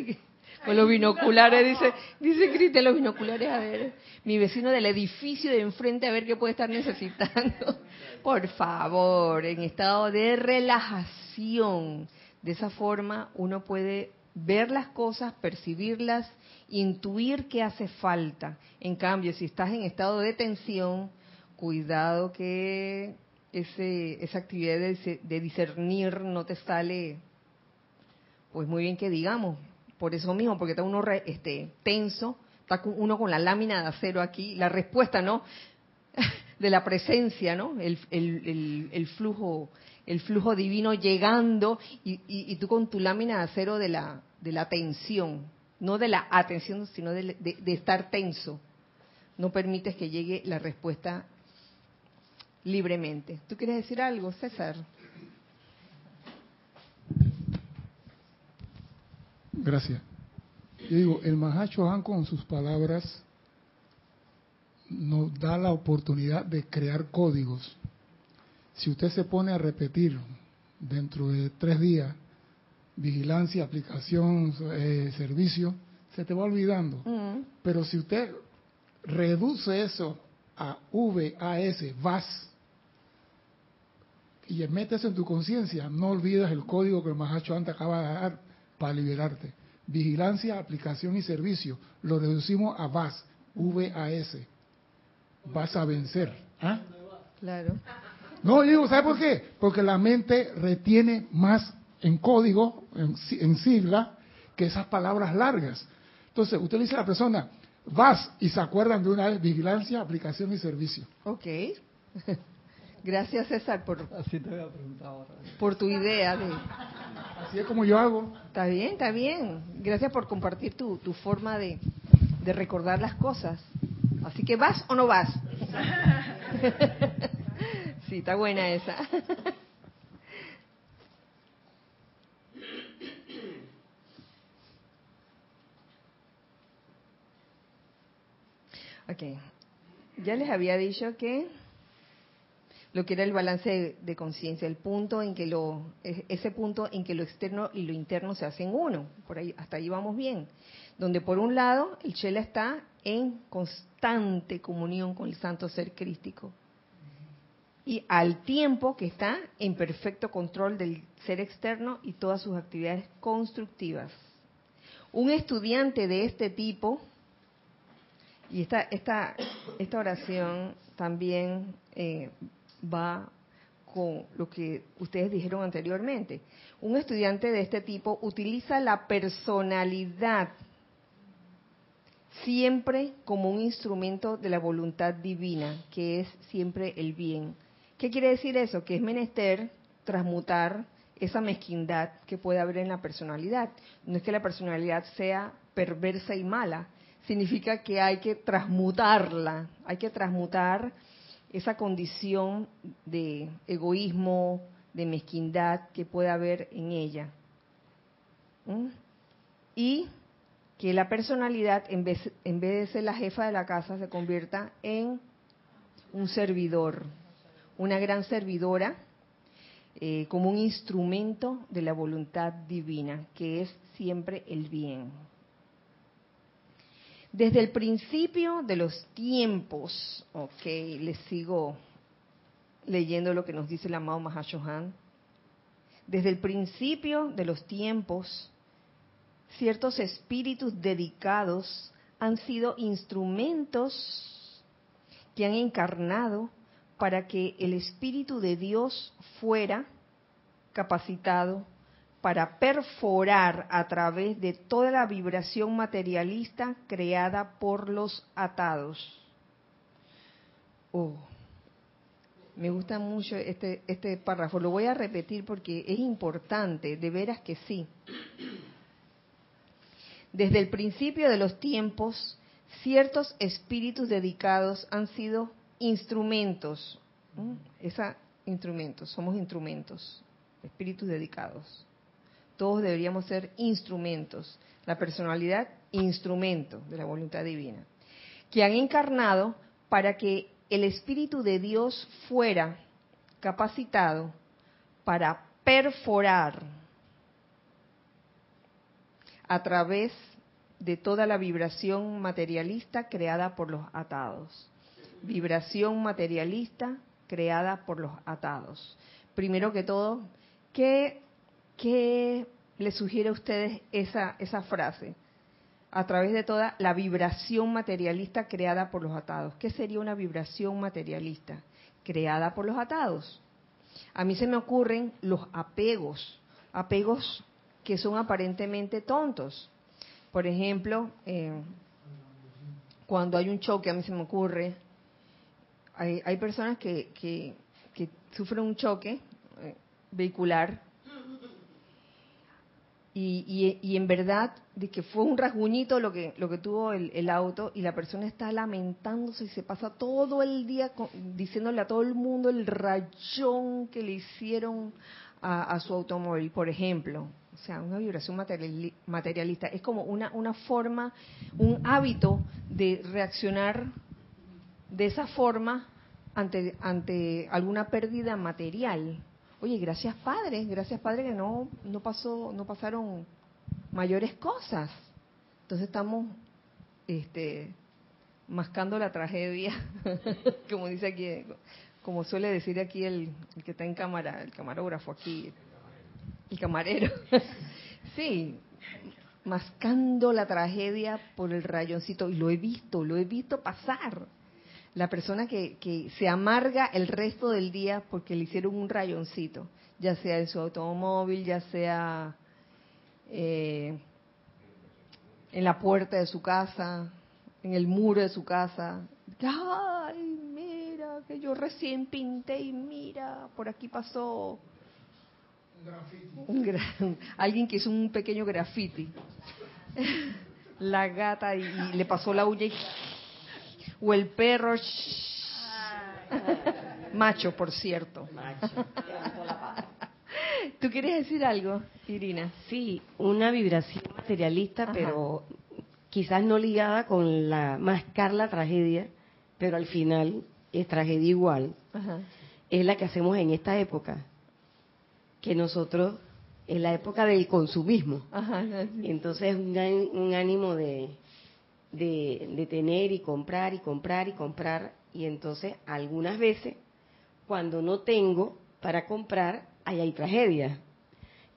con los binoculares, dice, dice Cristian, los binoculares, a ver, mi vecino del edificio de enfrente, a ver qué puede estar necesitando. Por favor, en estado de relajación. De esa forma uno puede ver las cosas, percibirlas intuir qué hace falta. En cambio, si estás en estado de tensión, cuidado que ese, esa actividad de, discernir no te sale, pues muy bien que digamos. Por eso mismo, porque está uno este, tenso, está uno con la lámina de acero aquí, la respuesta, ¿no? de la presencia, ¿no? El, el, flujo, el flujo divino llegando y, y, tú con tu lámina de acero de la, de la tensión no de la atención, sino de, estar tenso. No permites que llegue la respuesta libremente. ¿Tú quieres decir algo, César? Gracias. Yo digo, el Mahacho Han con sus palabras nos da la oportunidad de crear códigos. Si usted se pone a repetir dentro de tres días, vigilancia, aplicación, eh, servicio, se te va olvidando. Mm. Pero si usted reduce eso a VAS, VAS, y metes en tu conciencia, no olvides el código que el Mahacho antes acaba de dar para liberarte. Vigilancia, aplicación y servicio. Lo reducimos a VAS, VAS. Vas a vencer. ¿Ah? Claro. No, digo, ¿sabe por qué? Porque la mente retiene más en código, en, en sigla, que esas palabras largas. Entonces, usted le dice a la persona, vas y se acuerdan de una vez vigilancia, aplicación y servicio. Ok. Gracias, César, por, Así te voy a preguntar ahora. por tu idea. De... Así es como yo hago. Está bien, está bien. Gracias por compartir tu, tu forma de, de recordar las cosas. Así que, ¿vas o no vas? sí, está buena esa. Ok. Ya les había dicho que lo que era el balance de, conciencia, el punto en que lo, ese punto en que lo externo y lo interno se hacen uno. Por ahí, hasta ahí vamos bien. Donde por un lado el Chela está en constante comunión con el santo ser crístico. Y al tiempo que está en perfecto control del ser externo y todas sus actividades constructivas. Un estudiante de este tipo, y esta, esta, esta oración también eh, va con lo que ustedes dijeron anteriormente. Un estudiante de este tipo utiliza la personalidad siempre como un instrumento de la voluntad divina, que es siempre el bien. ¿Qué quiere decir eso? Que es menester transmutar esa mezquindad que puede haber en la personalidad. No es que la personalidad sea perversa y mala, significa que hay que transmutarla, hay que transmutar esa condición de egoísmo, de mezquindad que puede haber en ella. Y que la personalidad, en vez, en vez de ser la jefa de la casa, se convierta en un servidor, una gran servidora, eh, como un instrumento de la voluntad divina, que es siempre el bien. Desde el principio de los tiempos, ok, les sigo leyendo lo que nos dice el amado Mahashohan. Desde el principio de los tiempos, ciertos espíritus dedicados han sido instrumentos que han encarnado para que el Espíritu de Dios fuera capacitado para perforar a través de toda la vibración materialista creada por los atados. Oh, me gusta mucho este, este párrafo. Lo voy a repetir porque es importante, de veras que sí. Desde el principio de los tiempos, ciertos espíritus dedicados han sido instrumentos. Esa instrumentos, somos instrumentos, espíritus dedicados. Todos deberíamos ser instrumentos. La personalidad, instrumento de la voluntad divina. Que han encarnado para que el Espíritu de Dios fuera capacitado para perforar a través de toda la vibración materialista creada por los atados. Vibración materialista creada por los atados. Primero que todo, ¿qué, qué le sugiere a ustedes esa, esa frase? A través de toda la vibración materialista creada por los atados. ¿Qué sería una vibración materialista? Creada por los atados. A mí se me ocurren los apegos, apegos que son aparentemente tontos. Por ejemplo, eh, cuando hay un choque, a mí se me ocurre, hay, hay personas que, que, que, sufren un choque eh, vehicular y, y, y, en verdad de que fue un rasguñito lo que lo que tuvo el, el, auto y la persona está lamentándose y se pasa todo el día con, diciéndole a todo el mundo el rayón que le hicieron a, su automóvil, por ejemplo, o sea, una vibración materiali- materialista, es como una, una forma, un hábito de reaccionar de esa forma ante, ante alguna pérdida material. Oye, gracias Padre, gracias Padre que no, no pasó, no pasaron mayores cosas. Entonces estamos este mascando la tragedia, como dice aquí, como suele decir aquí el, el que está en cámara, el camarógrafo aquí, el camarero. sí, mascando la tragedia por el rayoncito. Y lo he visto, lo he visto pasar. La persona que, que se amarga el resto del día porque le hicieron un rayoncito, ya sea en su automóvil, ya sea eh, en la puerta de su casa, en el muro de su casa. ¡Ay, mira, que yo recién pinté y mira, por aquí pasó un gra- alguien que hizo un pequeño graffiti. La gata y, y le pasó la uña y, o el perro macho, por cierto. ¿Tú quieres decir algo, Irina? Sí, una vibración materialista, Ajá. pero quizás no ligada con la mascar la tragedia, pero al final es tragedia igual. Ajá. Es la que hacemos en esta época, que nosotros, en la época del consumismo. Ajá. Entonces un, un ánimo de, de, de tener y comprar y comprar y comprar. Y entonces algunas veces, cuando no tengo para comprar, ahí hay tragedia.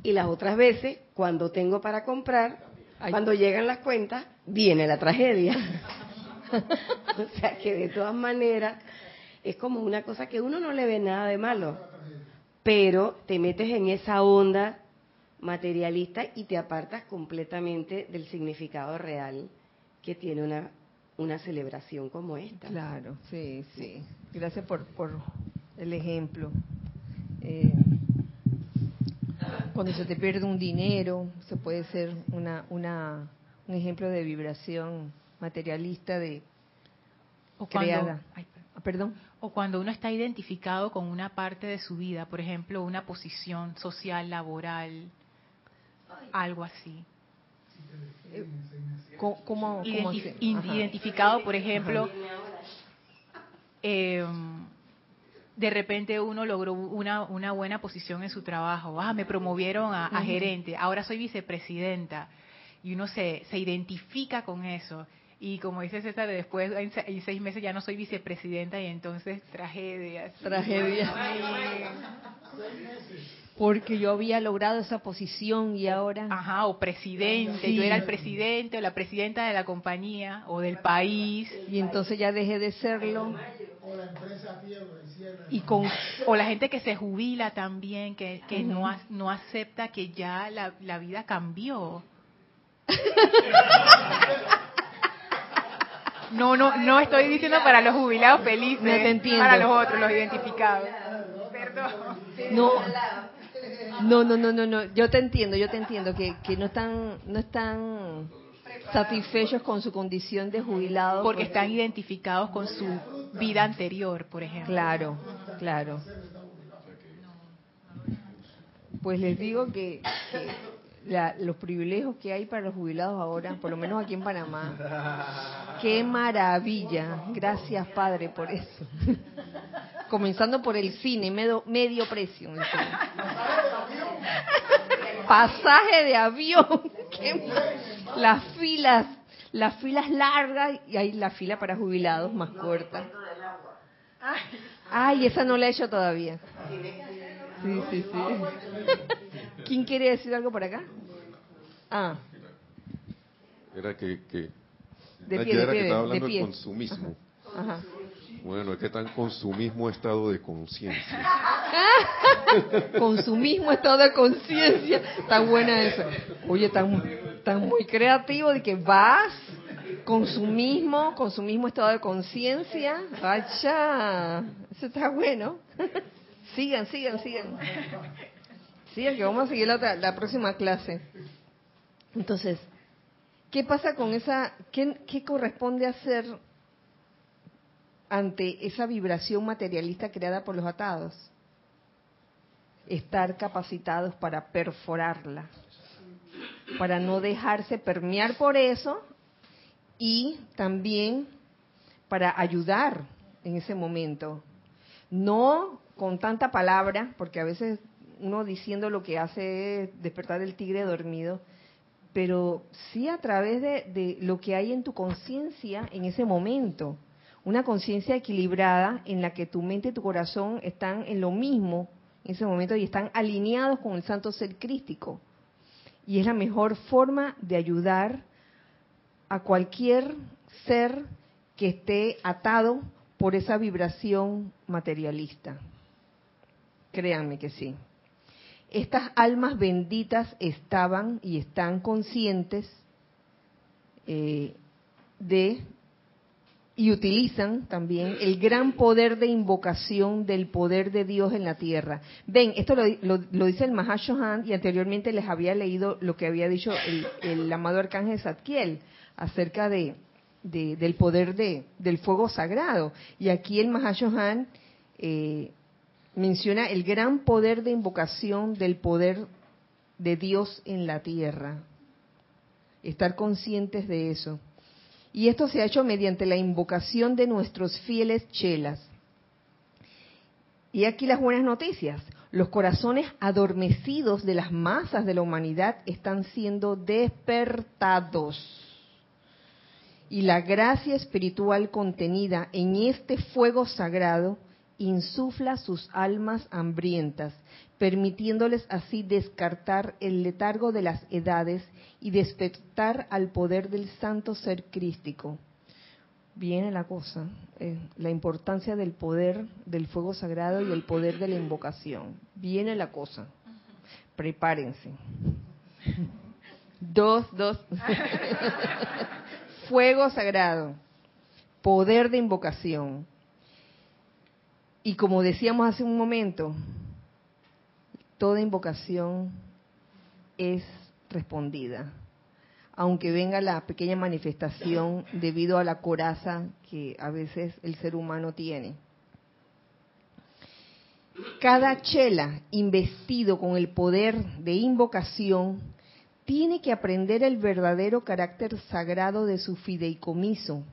Y las otras veces, cuando tengo para comprar, cuando llegan las cuentas, viene la tragedia. o sea que de todas maneras es como una cosa que uno no le ve nada de malo, pero te metes en esa onda materialista y te apartas completamente del significado real que tiene una, una celebración como esta. Claro, sí, sí. Gracias por, por el ejemplo. Eh, cuando se te pierde un dinero, se puede ser una, una, un ejemplo de vibración materialista de O cuando, creada. ay, Ah, perdón. o cuando uno está identificado con una parte de su vida, por ejemplo, una posición social, laboral, algo así. ¿Cómo, cómo, identificado, por ejemplo, eh, de repente uno logró una, una buena posición en su trabajo. Ah, me promovieron a, a gerente, ahora soy vicepresidenta. Y uno se, se identifica con eso. Y como dice César, después en, se- en seis meses ya no soy vicepresidenta y entonces tragedias. Tragedia. Porque yo había logrado esa posición y ahora... Ajá, o presidente, Sí. yo era el presidente o la presidenta de la compañía o del país. Y entonces ya dejé de serlo. Y con O la gente que se jubila también, que, que no, no acepta que ya la, la vida cambió. No, no, no estoy diciendo para los jubilados felices, No te entiendo. para los otros, los identificados. Perdón. No, no, no, no, no, no. Yo te entiendo, yo te entiendo que, que no están, no están satisfechos con su condición de jubilado. Porque pues- están identificados con su vida anterior, por ejemplo. Claro, claro. Pues les digo que, que la- los privilegios que hay para los jubilados ahora, por lo menos aquí en Panamá, qué maravilla. Gracias, Padre, por eso. Comenzando por el cine, medio, medio precio. el cine. Pasaje de avión. qué las filas, las filas largas y hay la fila para jubilados más corta. Ay, esa no la he hecho todavía. Sí, sí, sí. ¿Quién quiere decir algo por acá? Ah, Era que, que De Ah, pie, de era pie, que estaba de hablando del consumismo. ajá. Bueno, es que está en consumismo estado de conciencia. Consumismo, estado de conciencia. Está buena esa. Oye, tan, tan muy creativo de que vas, consumismo, consumismo, estado de conciencia. Vaya, eso está bueno. Sigan, sigan, sigan. Sigan, que vamos a seguir la, la próxima clase. Entonces, ¿qué pasa con esa, qué, qué corresponde hacer ante esa vibración materialista creada por los atados? estar capacitados para perforarla, para no dejarse permear por eso y también para ayudar en ese momento. No con tanta palabra, porque a veces uno diciendo lo que hace es despertar el tigre dormido, pero sí a través de, de lo que hay en tu conciencia en ese momento. Una conciencia equilibrada en la que tu mente y tu corazón están en lo mismo en ese momento y están alineados con el santo ser crístico. Y es la mejor forma de ayudar a cualquier ser que esté atado por esa vibración materialista. Créanme que sí. Estas almas benditas estaban y están conscientes eh, de y utilizan también el gran poder de invocación del poder de Dios en la tierra. Ven, esto lo, dice el Mahashohan y anteriormente les había leído lo que había dicho el, amado arcángel Zadkiel acerca de, del poder de, del fuego sagrado. Y aquí el Mahashohan eh, menciona el gran poder de invocación del poder de Dios en la tierra. Estar conscientes de eso. Y esto se ha hecho mediante la invocación de nuestros fieles chelas. Y aquí las buenas noticias. Los corazones adormecidos de las masas de la humanidad están siendo despertados. Y la gracia espiritual contenida en este fuego sagrado insufla sus almas hambrientas, permitiéndoles así descartar el letargo de las edades y despertar al poder del santo ser crístico. Viene la cosa, eh, la importancia del poder del fuego sagrado y el poder de la invocación. Viene la cosa. Prepárense. Dos, dos. fuego sagrado, poder de invocación. Y como decíamos hace un momento, toda invocación es respondida, aunque venga la pequeña manifestación debido a la coraza que a veces el ser humano tiene. Cada chela investido con el poder de invocación tiene que aprender el verdadero carácter sagrado de su fideicomiso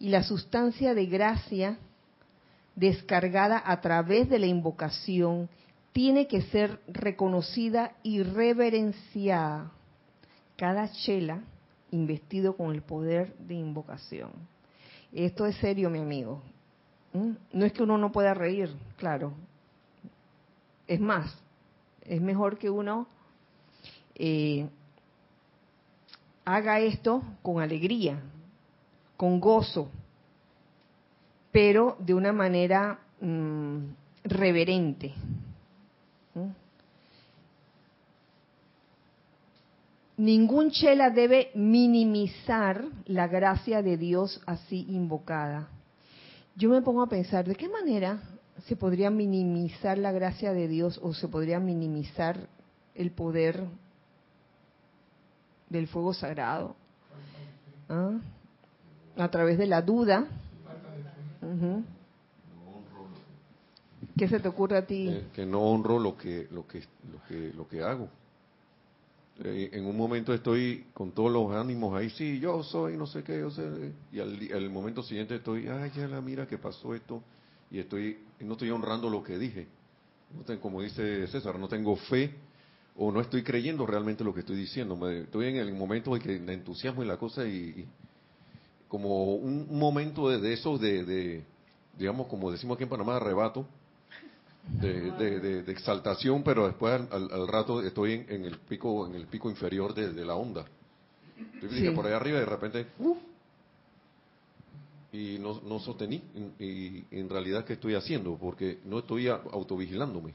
y la sustancia de gracia descargada a través de la invocación tiene que ser reconocida y reverenciada. Cada chela investido con el poder de invocación. Esto es serio, mi amigo. ¿Mm? No es que uno no pueda reír, claro. Es más, es mejor que uno eh, haga esto con alegría, con gozo, pero de una manera mm, reverente. Ningún chela debe minimizar la gracia de Dios así invocada. Yo me pongo a pensar, ¿de qué manera se podría minimizar la gracia de Dios o se podría minimizar el poder del fuego sagrado? ¿Ah? A través de la duda, ¿Qué se te ocurre a ti? que no honro lo que, lo que, lo que, lo que hago. Eh, en un momento estoy con todos los ánimos ahí, sí, yo soy, no sé qué, yo sé, y al, momento siguiente estoy, ay, ya la mira que pasó esto, y estoy, no estoy honrando lo que dije. como dice César, no tengo fe o no estoy creyendo realmente lo que estoy diciendo. estoy en el momento de, que, de entusiasmo en la cosa y como un, momento de, esos de, digamos, como decimos aquí en Panamá, arrebato, de, exaltación, pero después al, rato estoy en, el pico en el pico inferior de, la onda. Estoy por ahí arriba y de repente, y no, no sostení. Y, en realidad, ¿qué estoy haciendo? Porque no estoy autovigilándome.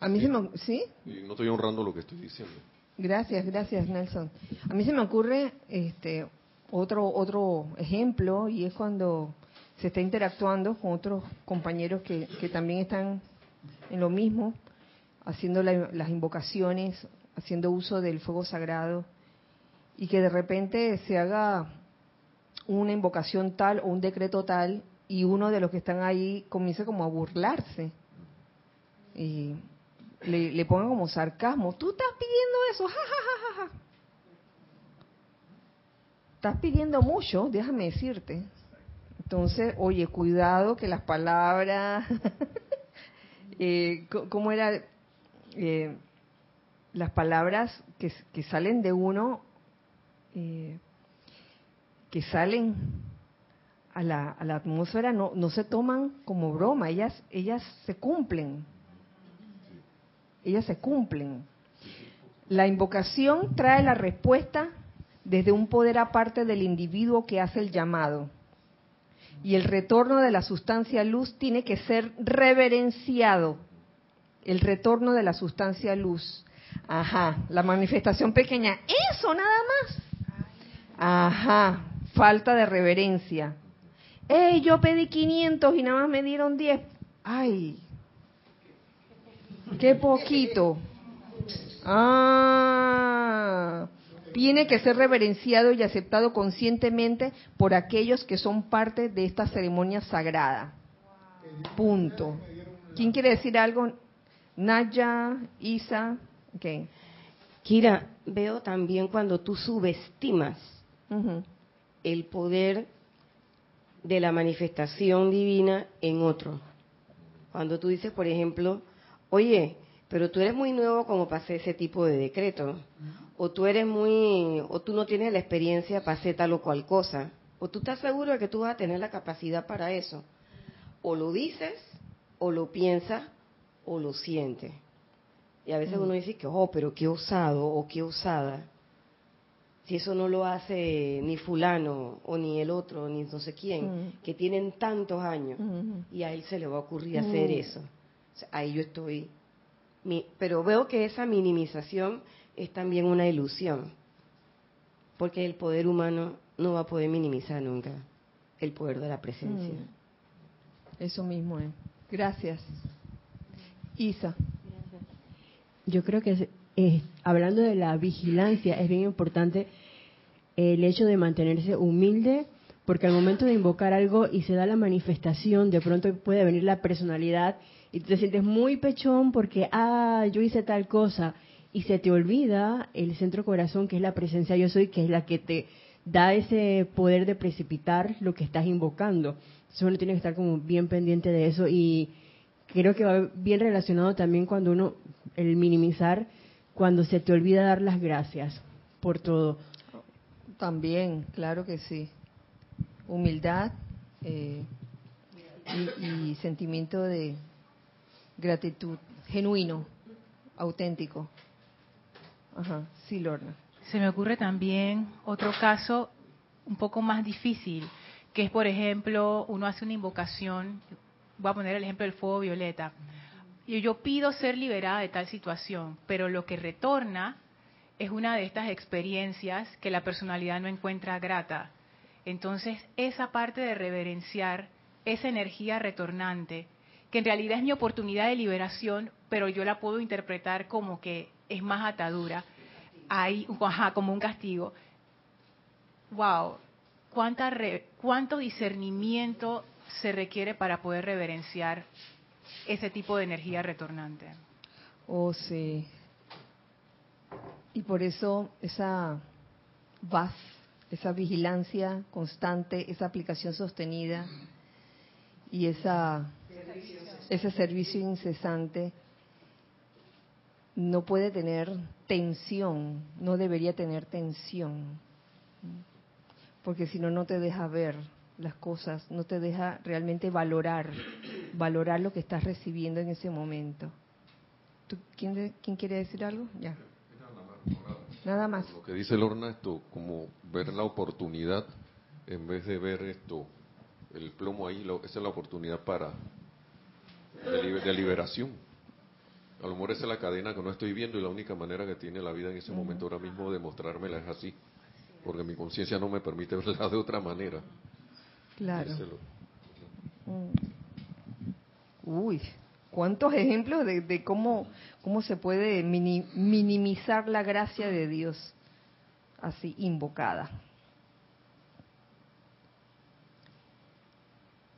A mí se me... ¿Sí? Y no estoy honrando lo que estoy diciendo. Gracias, gracias Nelson. A mí se me ocurre este otro, otro ejemplo y es cuando se está interactuando con otros compañeros que, también están en lo mismo, haciendo las invocaciones, haciendo uso del fuego sagrado, y que de repente se haga una invocación tal o un decreto tal y uno de los que están ahí comienza como a burlarse. y le, le pongan como sarcasmo. Tú estás pidiendo eso, ja, ja, ja, ja. Estás pidiendo mucho, déjame decirte. Entonces, oye, cuidado que las palabras, eh, ¿cómo era? Eh, las palabras que, que salen de uno, eh, que salen a la, a la atmósfera, no, no se toman como broma, ellas, ellas se cumplen. Ellas se cumplen. La invocación trae la respuesta desde un poder aparte del individuo que hace el llamado. Y el retorno de la sustancia luz tiene que ser reverenciado. El retorno de la sustancia luz. Ajá, la manifestación pequeña. Eso nada más. Ajá, falta de reverencia. ¡Ey, yo pedí 500 y nada más me dieron 10! ¡Ay! ¡Qué poquito! Ah, tiene que ser reverenciado y aceptado conscientemente por aquellos que son parte de esta ceremonia sagrada. Punto. ¿Quién quiere decir algo? Naya, Isa, ok. Kira, veo también cuando tú subestimas el poder de la manifestación divina en otro. Cuando tú dices, por ejemplo, oye, pero tú eres muy nuevo como para hacer ese tipo de decreto, o tú eres muy, o tú no tienes la experiencia para hacer tal o cual cosa, o tú estás seguro de que tú vas a tener la capacidad para eso. O lo dices, o lo piensas, o lo sientes. Y a veces uno dice que, oh, pero qué osado o qué osada si eso no lo hace ni fulano o ni el otro ni no sé quién, Mm. que tienen tantos años Ujú. y a él se le va a ocurrir hacer Mm. eso. O sea, ahí yo estoy. mi- pero veo que esa minimización es también una ilusión, porque el poder humano no va a poder minimizar nunca el poder de la presencia. Mm. Eso mismo es. Gracias. Isa. Yo creo que eh, hablando de la vigilancia es bien importante el hecho de mantenerse humilde, porque al momento de invocar algo y se da la manifestación, de pronto puede venir la personalidad y te sientes muy pechón porque, ah, yo hice tal cosa, y se te olvida el centro corazón, que es la presencia yo soy, que es la que te da ese poder de precipitar lo que estás invocando. Entonces uno tiene que estar como bien pendiente de eso y creo que va bien relacionado también cuando uno, el minimizar, cuando se te olvida dar las gracias por todo. También, claro que sí. Humildad eh, y, y sentimiento de gratitud genuino, auténtico. Ajá, sí, Lorna. Se me ocurre también otro caso un poco más difícil, que es, por ejemplo, uno hace una invocación, voy a poner el ejemplo del fuego violeta, y yo pido ser liberada de tal situación, pero lo que retorna es una de estas experiencias que la personalidad no encuentra grata. Entonces, esa parte de reverenciar esa energía retornante, que en realidad es mi oportunidad de liberación, pero yo la puedo interpretar como que es más atadura, hay como un castigo. Wow, cuánta re- cuánto discernimiento se requiere para poder reverenciar ese tipo de energía retornante. Oh, sí. Y por eso esa paz, esa vigilancia constante, esa aplicación sostenida y esa, ese servicio incesante no puede tener tensión, no debería tener tensión, porque si no, no te deja ver las cosas, no te deja realmente valorar, valorar lo que estás recibiendo en ese momento. ¿Tú, quién, quién quiere decir algo? Ya. Nada más. Lo que dice Lorna, esto, como ver la oportunidad en vez de ver esto, el plomo ahí, esa es la oportunidad para de liberación. A lo mejor esa es la cadena que no estoy viendo y la única manera que tiene la vida en ese momento ahora mismo de mostrármela es así, porque mi conciencia no me permite verla de otra manera. Claro. Mm. Uy, cuántos ejemplos de, de cómo, cómo se puede mini- minimizar la gracia de Dios así invocada.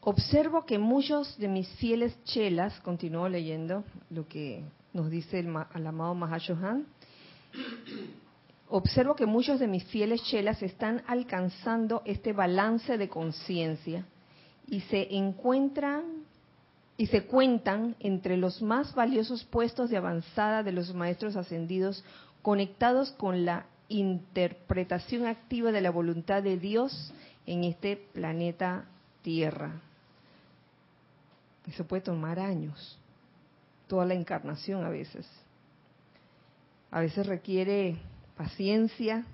Observo que muchos de mis fieles chelas, continúo leyendo lo que nos dice el, el amado Mahashohan, observo que muchos de mis fieles chelas están alcanzando este balance de conciencia y se encuentran y se cuentan entre los más valiosos puestos de avanzada de los maestros ascendidos conectados con la interpretación activa de la voluntad de Dios en este planeta Tierra. Eso puede tomar años, toda la encarnación a veces. A veces requiere paciencia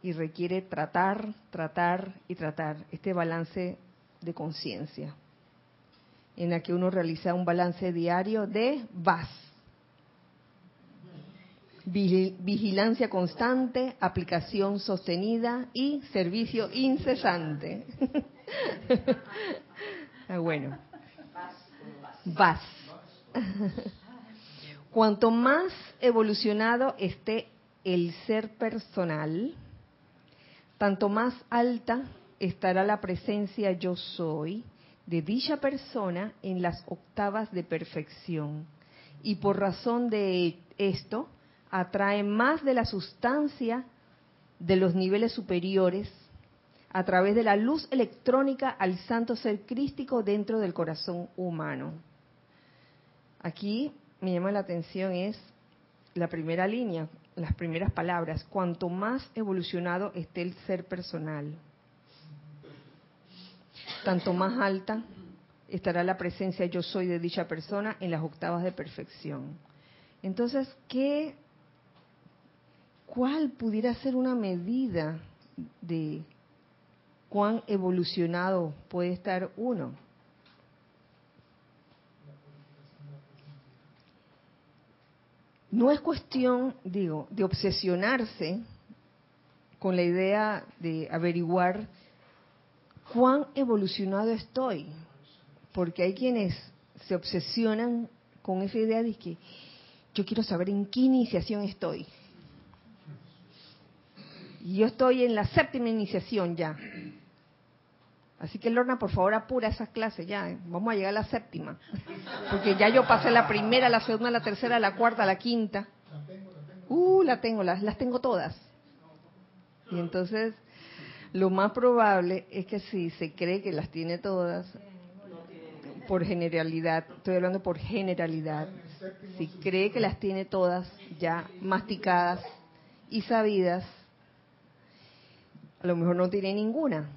y requiere tratar, tratar y tratar este balance de conciencia, en la que uno realiza un balance diario de VAS. Vigi- Vigilancia constante, aplicación sostenida y servicio incesante. Ah, bueno. VAS. Cuanto más evolucionado esté el ser personal, tanto más alta estará la presencia yo soy de dicha persona en las octavas de perfección. Y por razón de esto, atrae más de la sustancia de los niveles superiores a través de la luz electrónica al santo ser crístico dentro del corazón humano. Aquí me llama la atención es la primera línea, las primeras palabras, cuanto más evolucionado esté el ser personal, tanto más alta estará la presencia yo soy de dicha persona en las octavas de perfección. Entonces, ¿qué cuál pudiera ser una medida de cuán evolucionado puede estar uno? No es cuestión, digo, de obsesionarse con la idea de averiguar cuán evolucionado estoy, porque hay quienes se obsesionan con esa idea de que yo quiero saber en qué iniciación estoy. Y yo estoy en la séptima iniciación ya. Así que Lorna, por favor, apura esas clases ya. ¿eh? Vamos a llegar a la séptima. Porque ya yo pasé la primera, la segunda, la tercera, la cuarta, la quinta. Uh, la tengo, las, las tengo todas. Y entonces, lo más probable es que si se cree que las tiene todas, por generalidad, estoy hablando por generalidad, si cree que las tiene todas ya masticadas y sabidas, a lo mejor no tiene ninguna.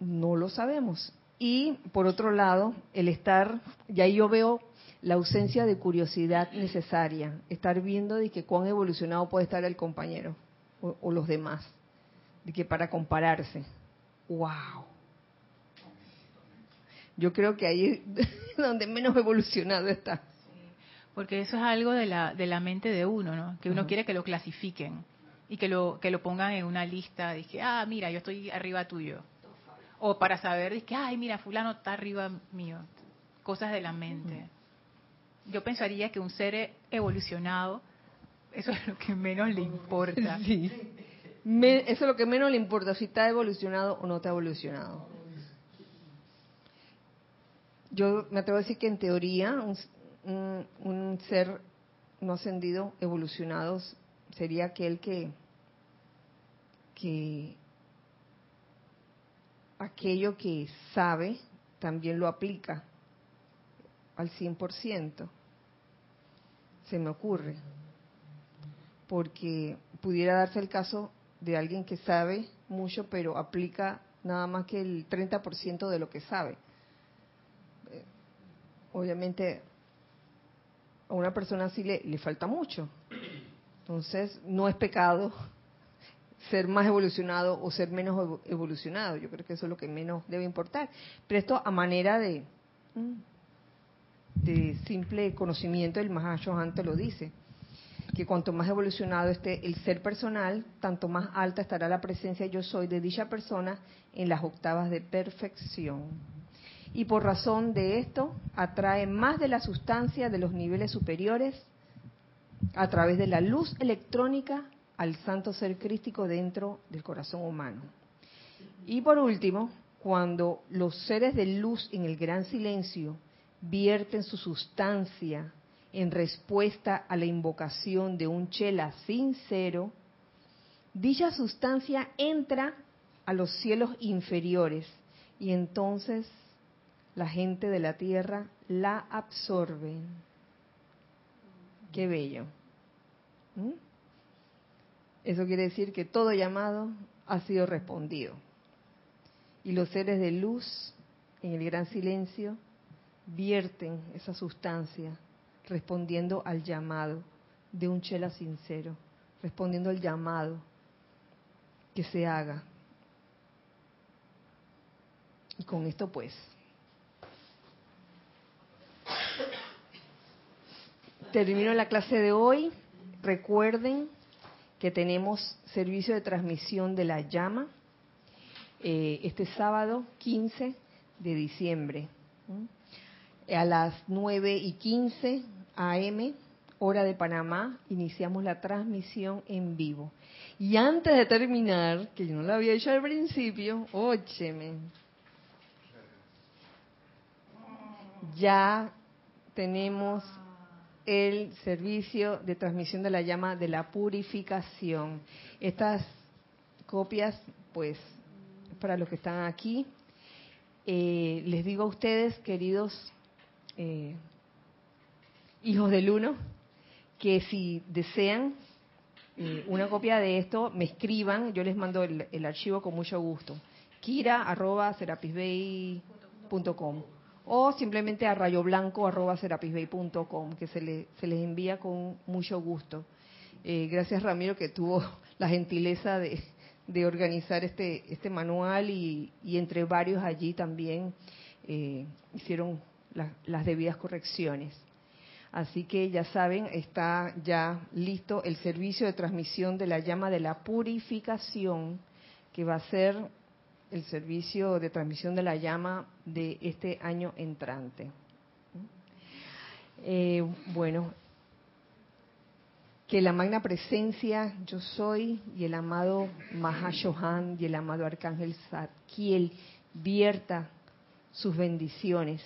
No lo sabemos. Y por otro lado, el estar, y ahí yo veo la ausencia de curiosidad necesaria, estar viendo de que cuán evolucionado puede estar el compañero o, o los demás, de que para compararse. ¡Wow! Yo creo que ahí es donde menos evolucionado está. Porque eso es algo de la, de la mente de uno, ¿no? Que uno quiere que lo clasifiquen y que lo, que lo pongan en una lista. Dije, ah, mira, yo estoy arriba tuyo. O para saber, ay, mira, fulano está arriba mío. Cosas de la mente. Yo pensaría que un ser evolucionado, eso es lo que menos le importa. Sí. Me- eso es lo que menos le importa, si está evolucionado o no está evolucionado. Yo me atrevo a decir que en teoría un, un- un ser no ascendido, evolucionado, sería aquel que, que aquello que sabe también lo aplica al 100%. Se me ocurre. Porque pudiera darse el caso de alguien que sabe mucho, pero aplica nada más que el 30% de lo que sabe. Eh, Obviamente, a una persona así le, le falta mucho. Entonces, no es pecado ser más evolucionado o ser menos evo- evolucionado. Yo creo que eso es lo que menos debe importar. Pero esto a manera de, simple conocimiento, el Mahashohan lo dice, que cuanto más evolucionado esté el ser personal, tanto más alta estará la presencia yo soy de dicha persona en las octavas de perfección. Y por razón de esto, atrae más de la sustancia de los niveles superiores a través de la luz electrónica al santo ser crístico dentro del corazón humano. Y por último, cuando los seres de luz en el gran silencio vierten su sustancia en respuesta a la invocación de un chela sincero, dicha sustancia entra a los cielos inferiores y entonces la gente de la tierra la absorbe. Qué bello. ¿Mm? Eso quiere decir que todo llamado ha sido respondido. Y los seres de luz en el gran silencio vierten esa sustancia respondiendo al llamado de un chela sincero, respondiendo al llamado que se haga. Y con esto pues termino la clase de hoy. Recuerden que tenemos servicio de transmisión de la llama eh, este sábado 15 de diciembre. A las 9 y 15 AM, hora de Panamá, iniciamos la transmisión en vivo. Y antes de terminar, que yo no lo había hecho al principio, ócheme, ya tenemos el servicio de transmisión de la llama de la purificación. Estas copias, pues, para los que están aquí, eh, les digo a ustedes, queridos eh, hijos del uno, que si desean eh, una copia de esto, me escriban, yo les mando el, archivo con mucho gusto. kira.serapisbay.com o simplemente a rayoblanco.com, que se, le, se les envía con mucho gusto. Eh, gracias Ramiro que tuvo la gentileza de, de organizar este, este manual y, y, entre varios allí también eh, hicieron la, las debidas correcciones. Así que ya saben, está ya listo el servicio de transmisión de la llama de la purificación, que va a ser el servicio de transmisión de la llama de este año entrante. Eh, bueno, que la magna presencia yo soy y el amado Mahashohan y el amado Arcángel Zadkiel vierta sus bendiciones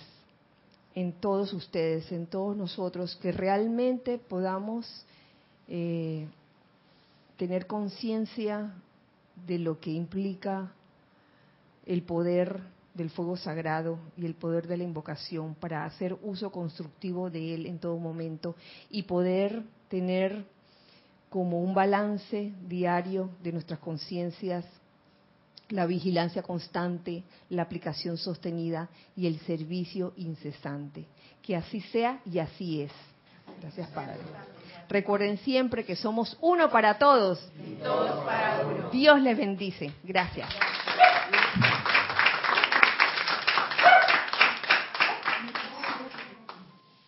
en todos ustedes, en todos nosotros, que realmente podamos eh, tener conciencia de lo que implica el poder del fuego sagrado y el poder de la invocación para hacer uso constructivo de él en todo momento y poder tener como un balance diario de nuestras conciencias la vigilancia constante, la aplicación sostenida y el servicio incesante. Que así sea y así es. Gracias, Padre. Recuerden siempre que somos uno para todos. todos para uno. Dios les bendice. Gracias.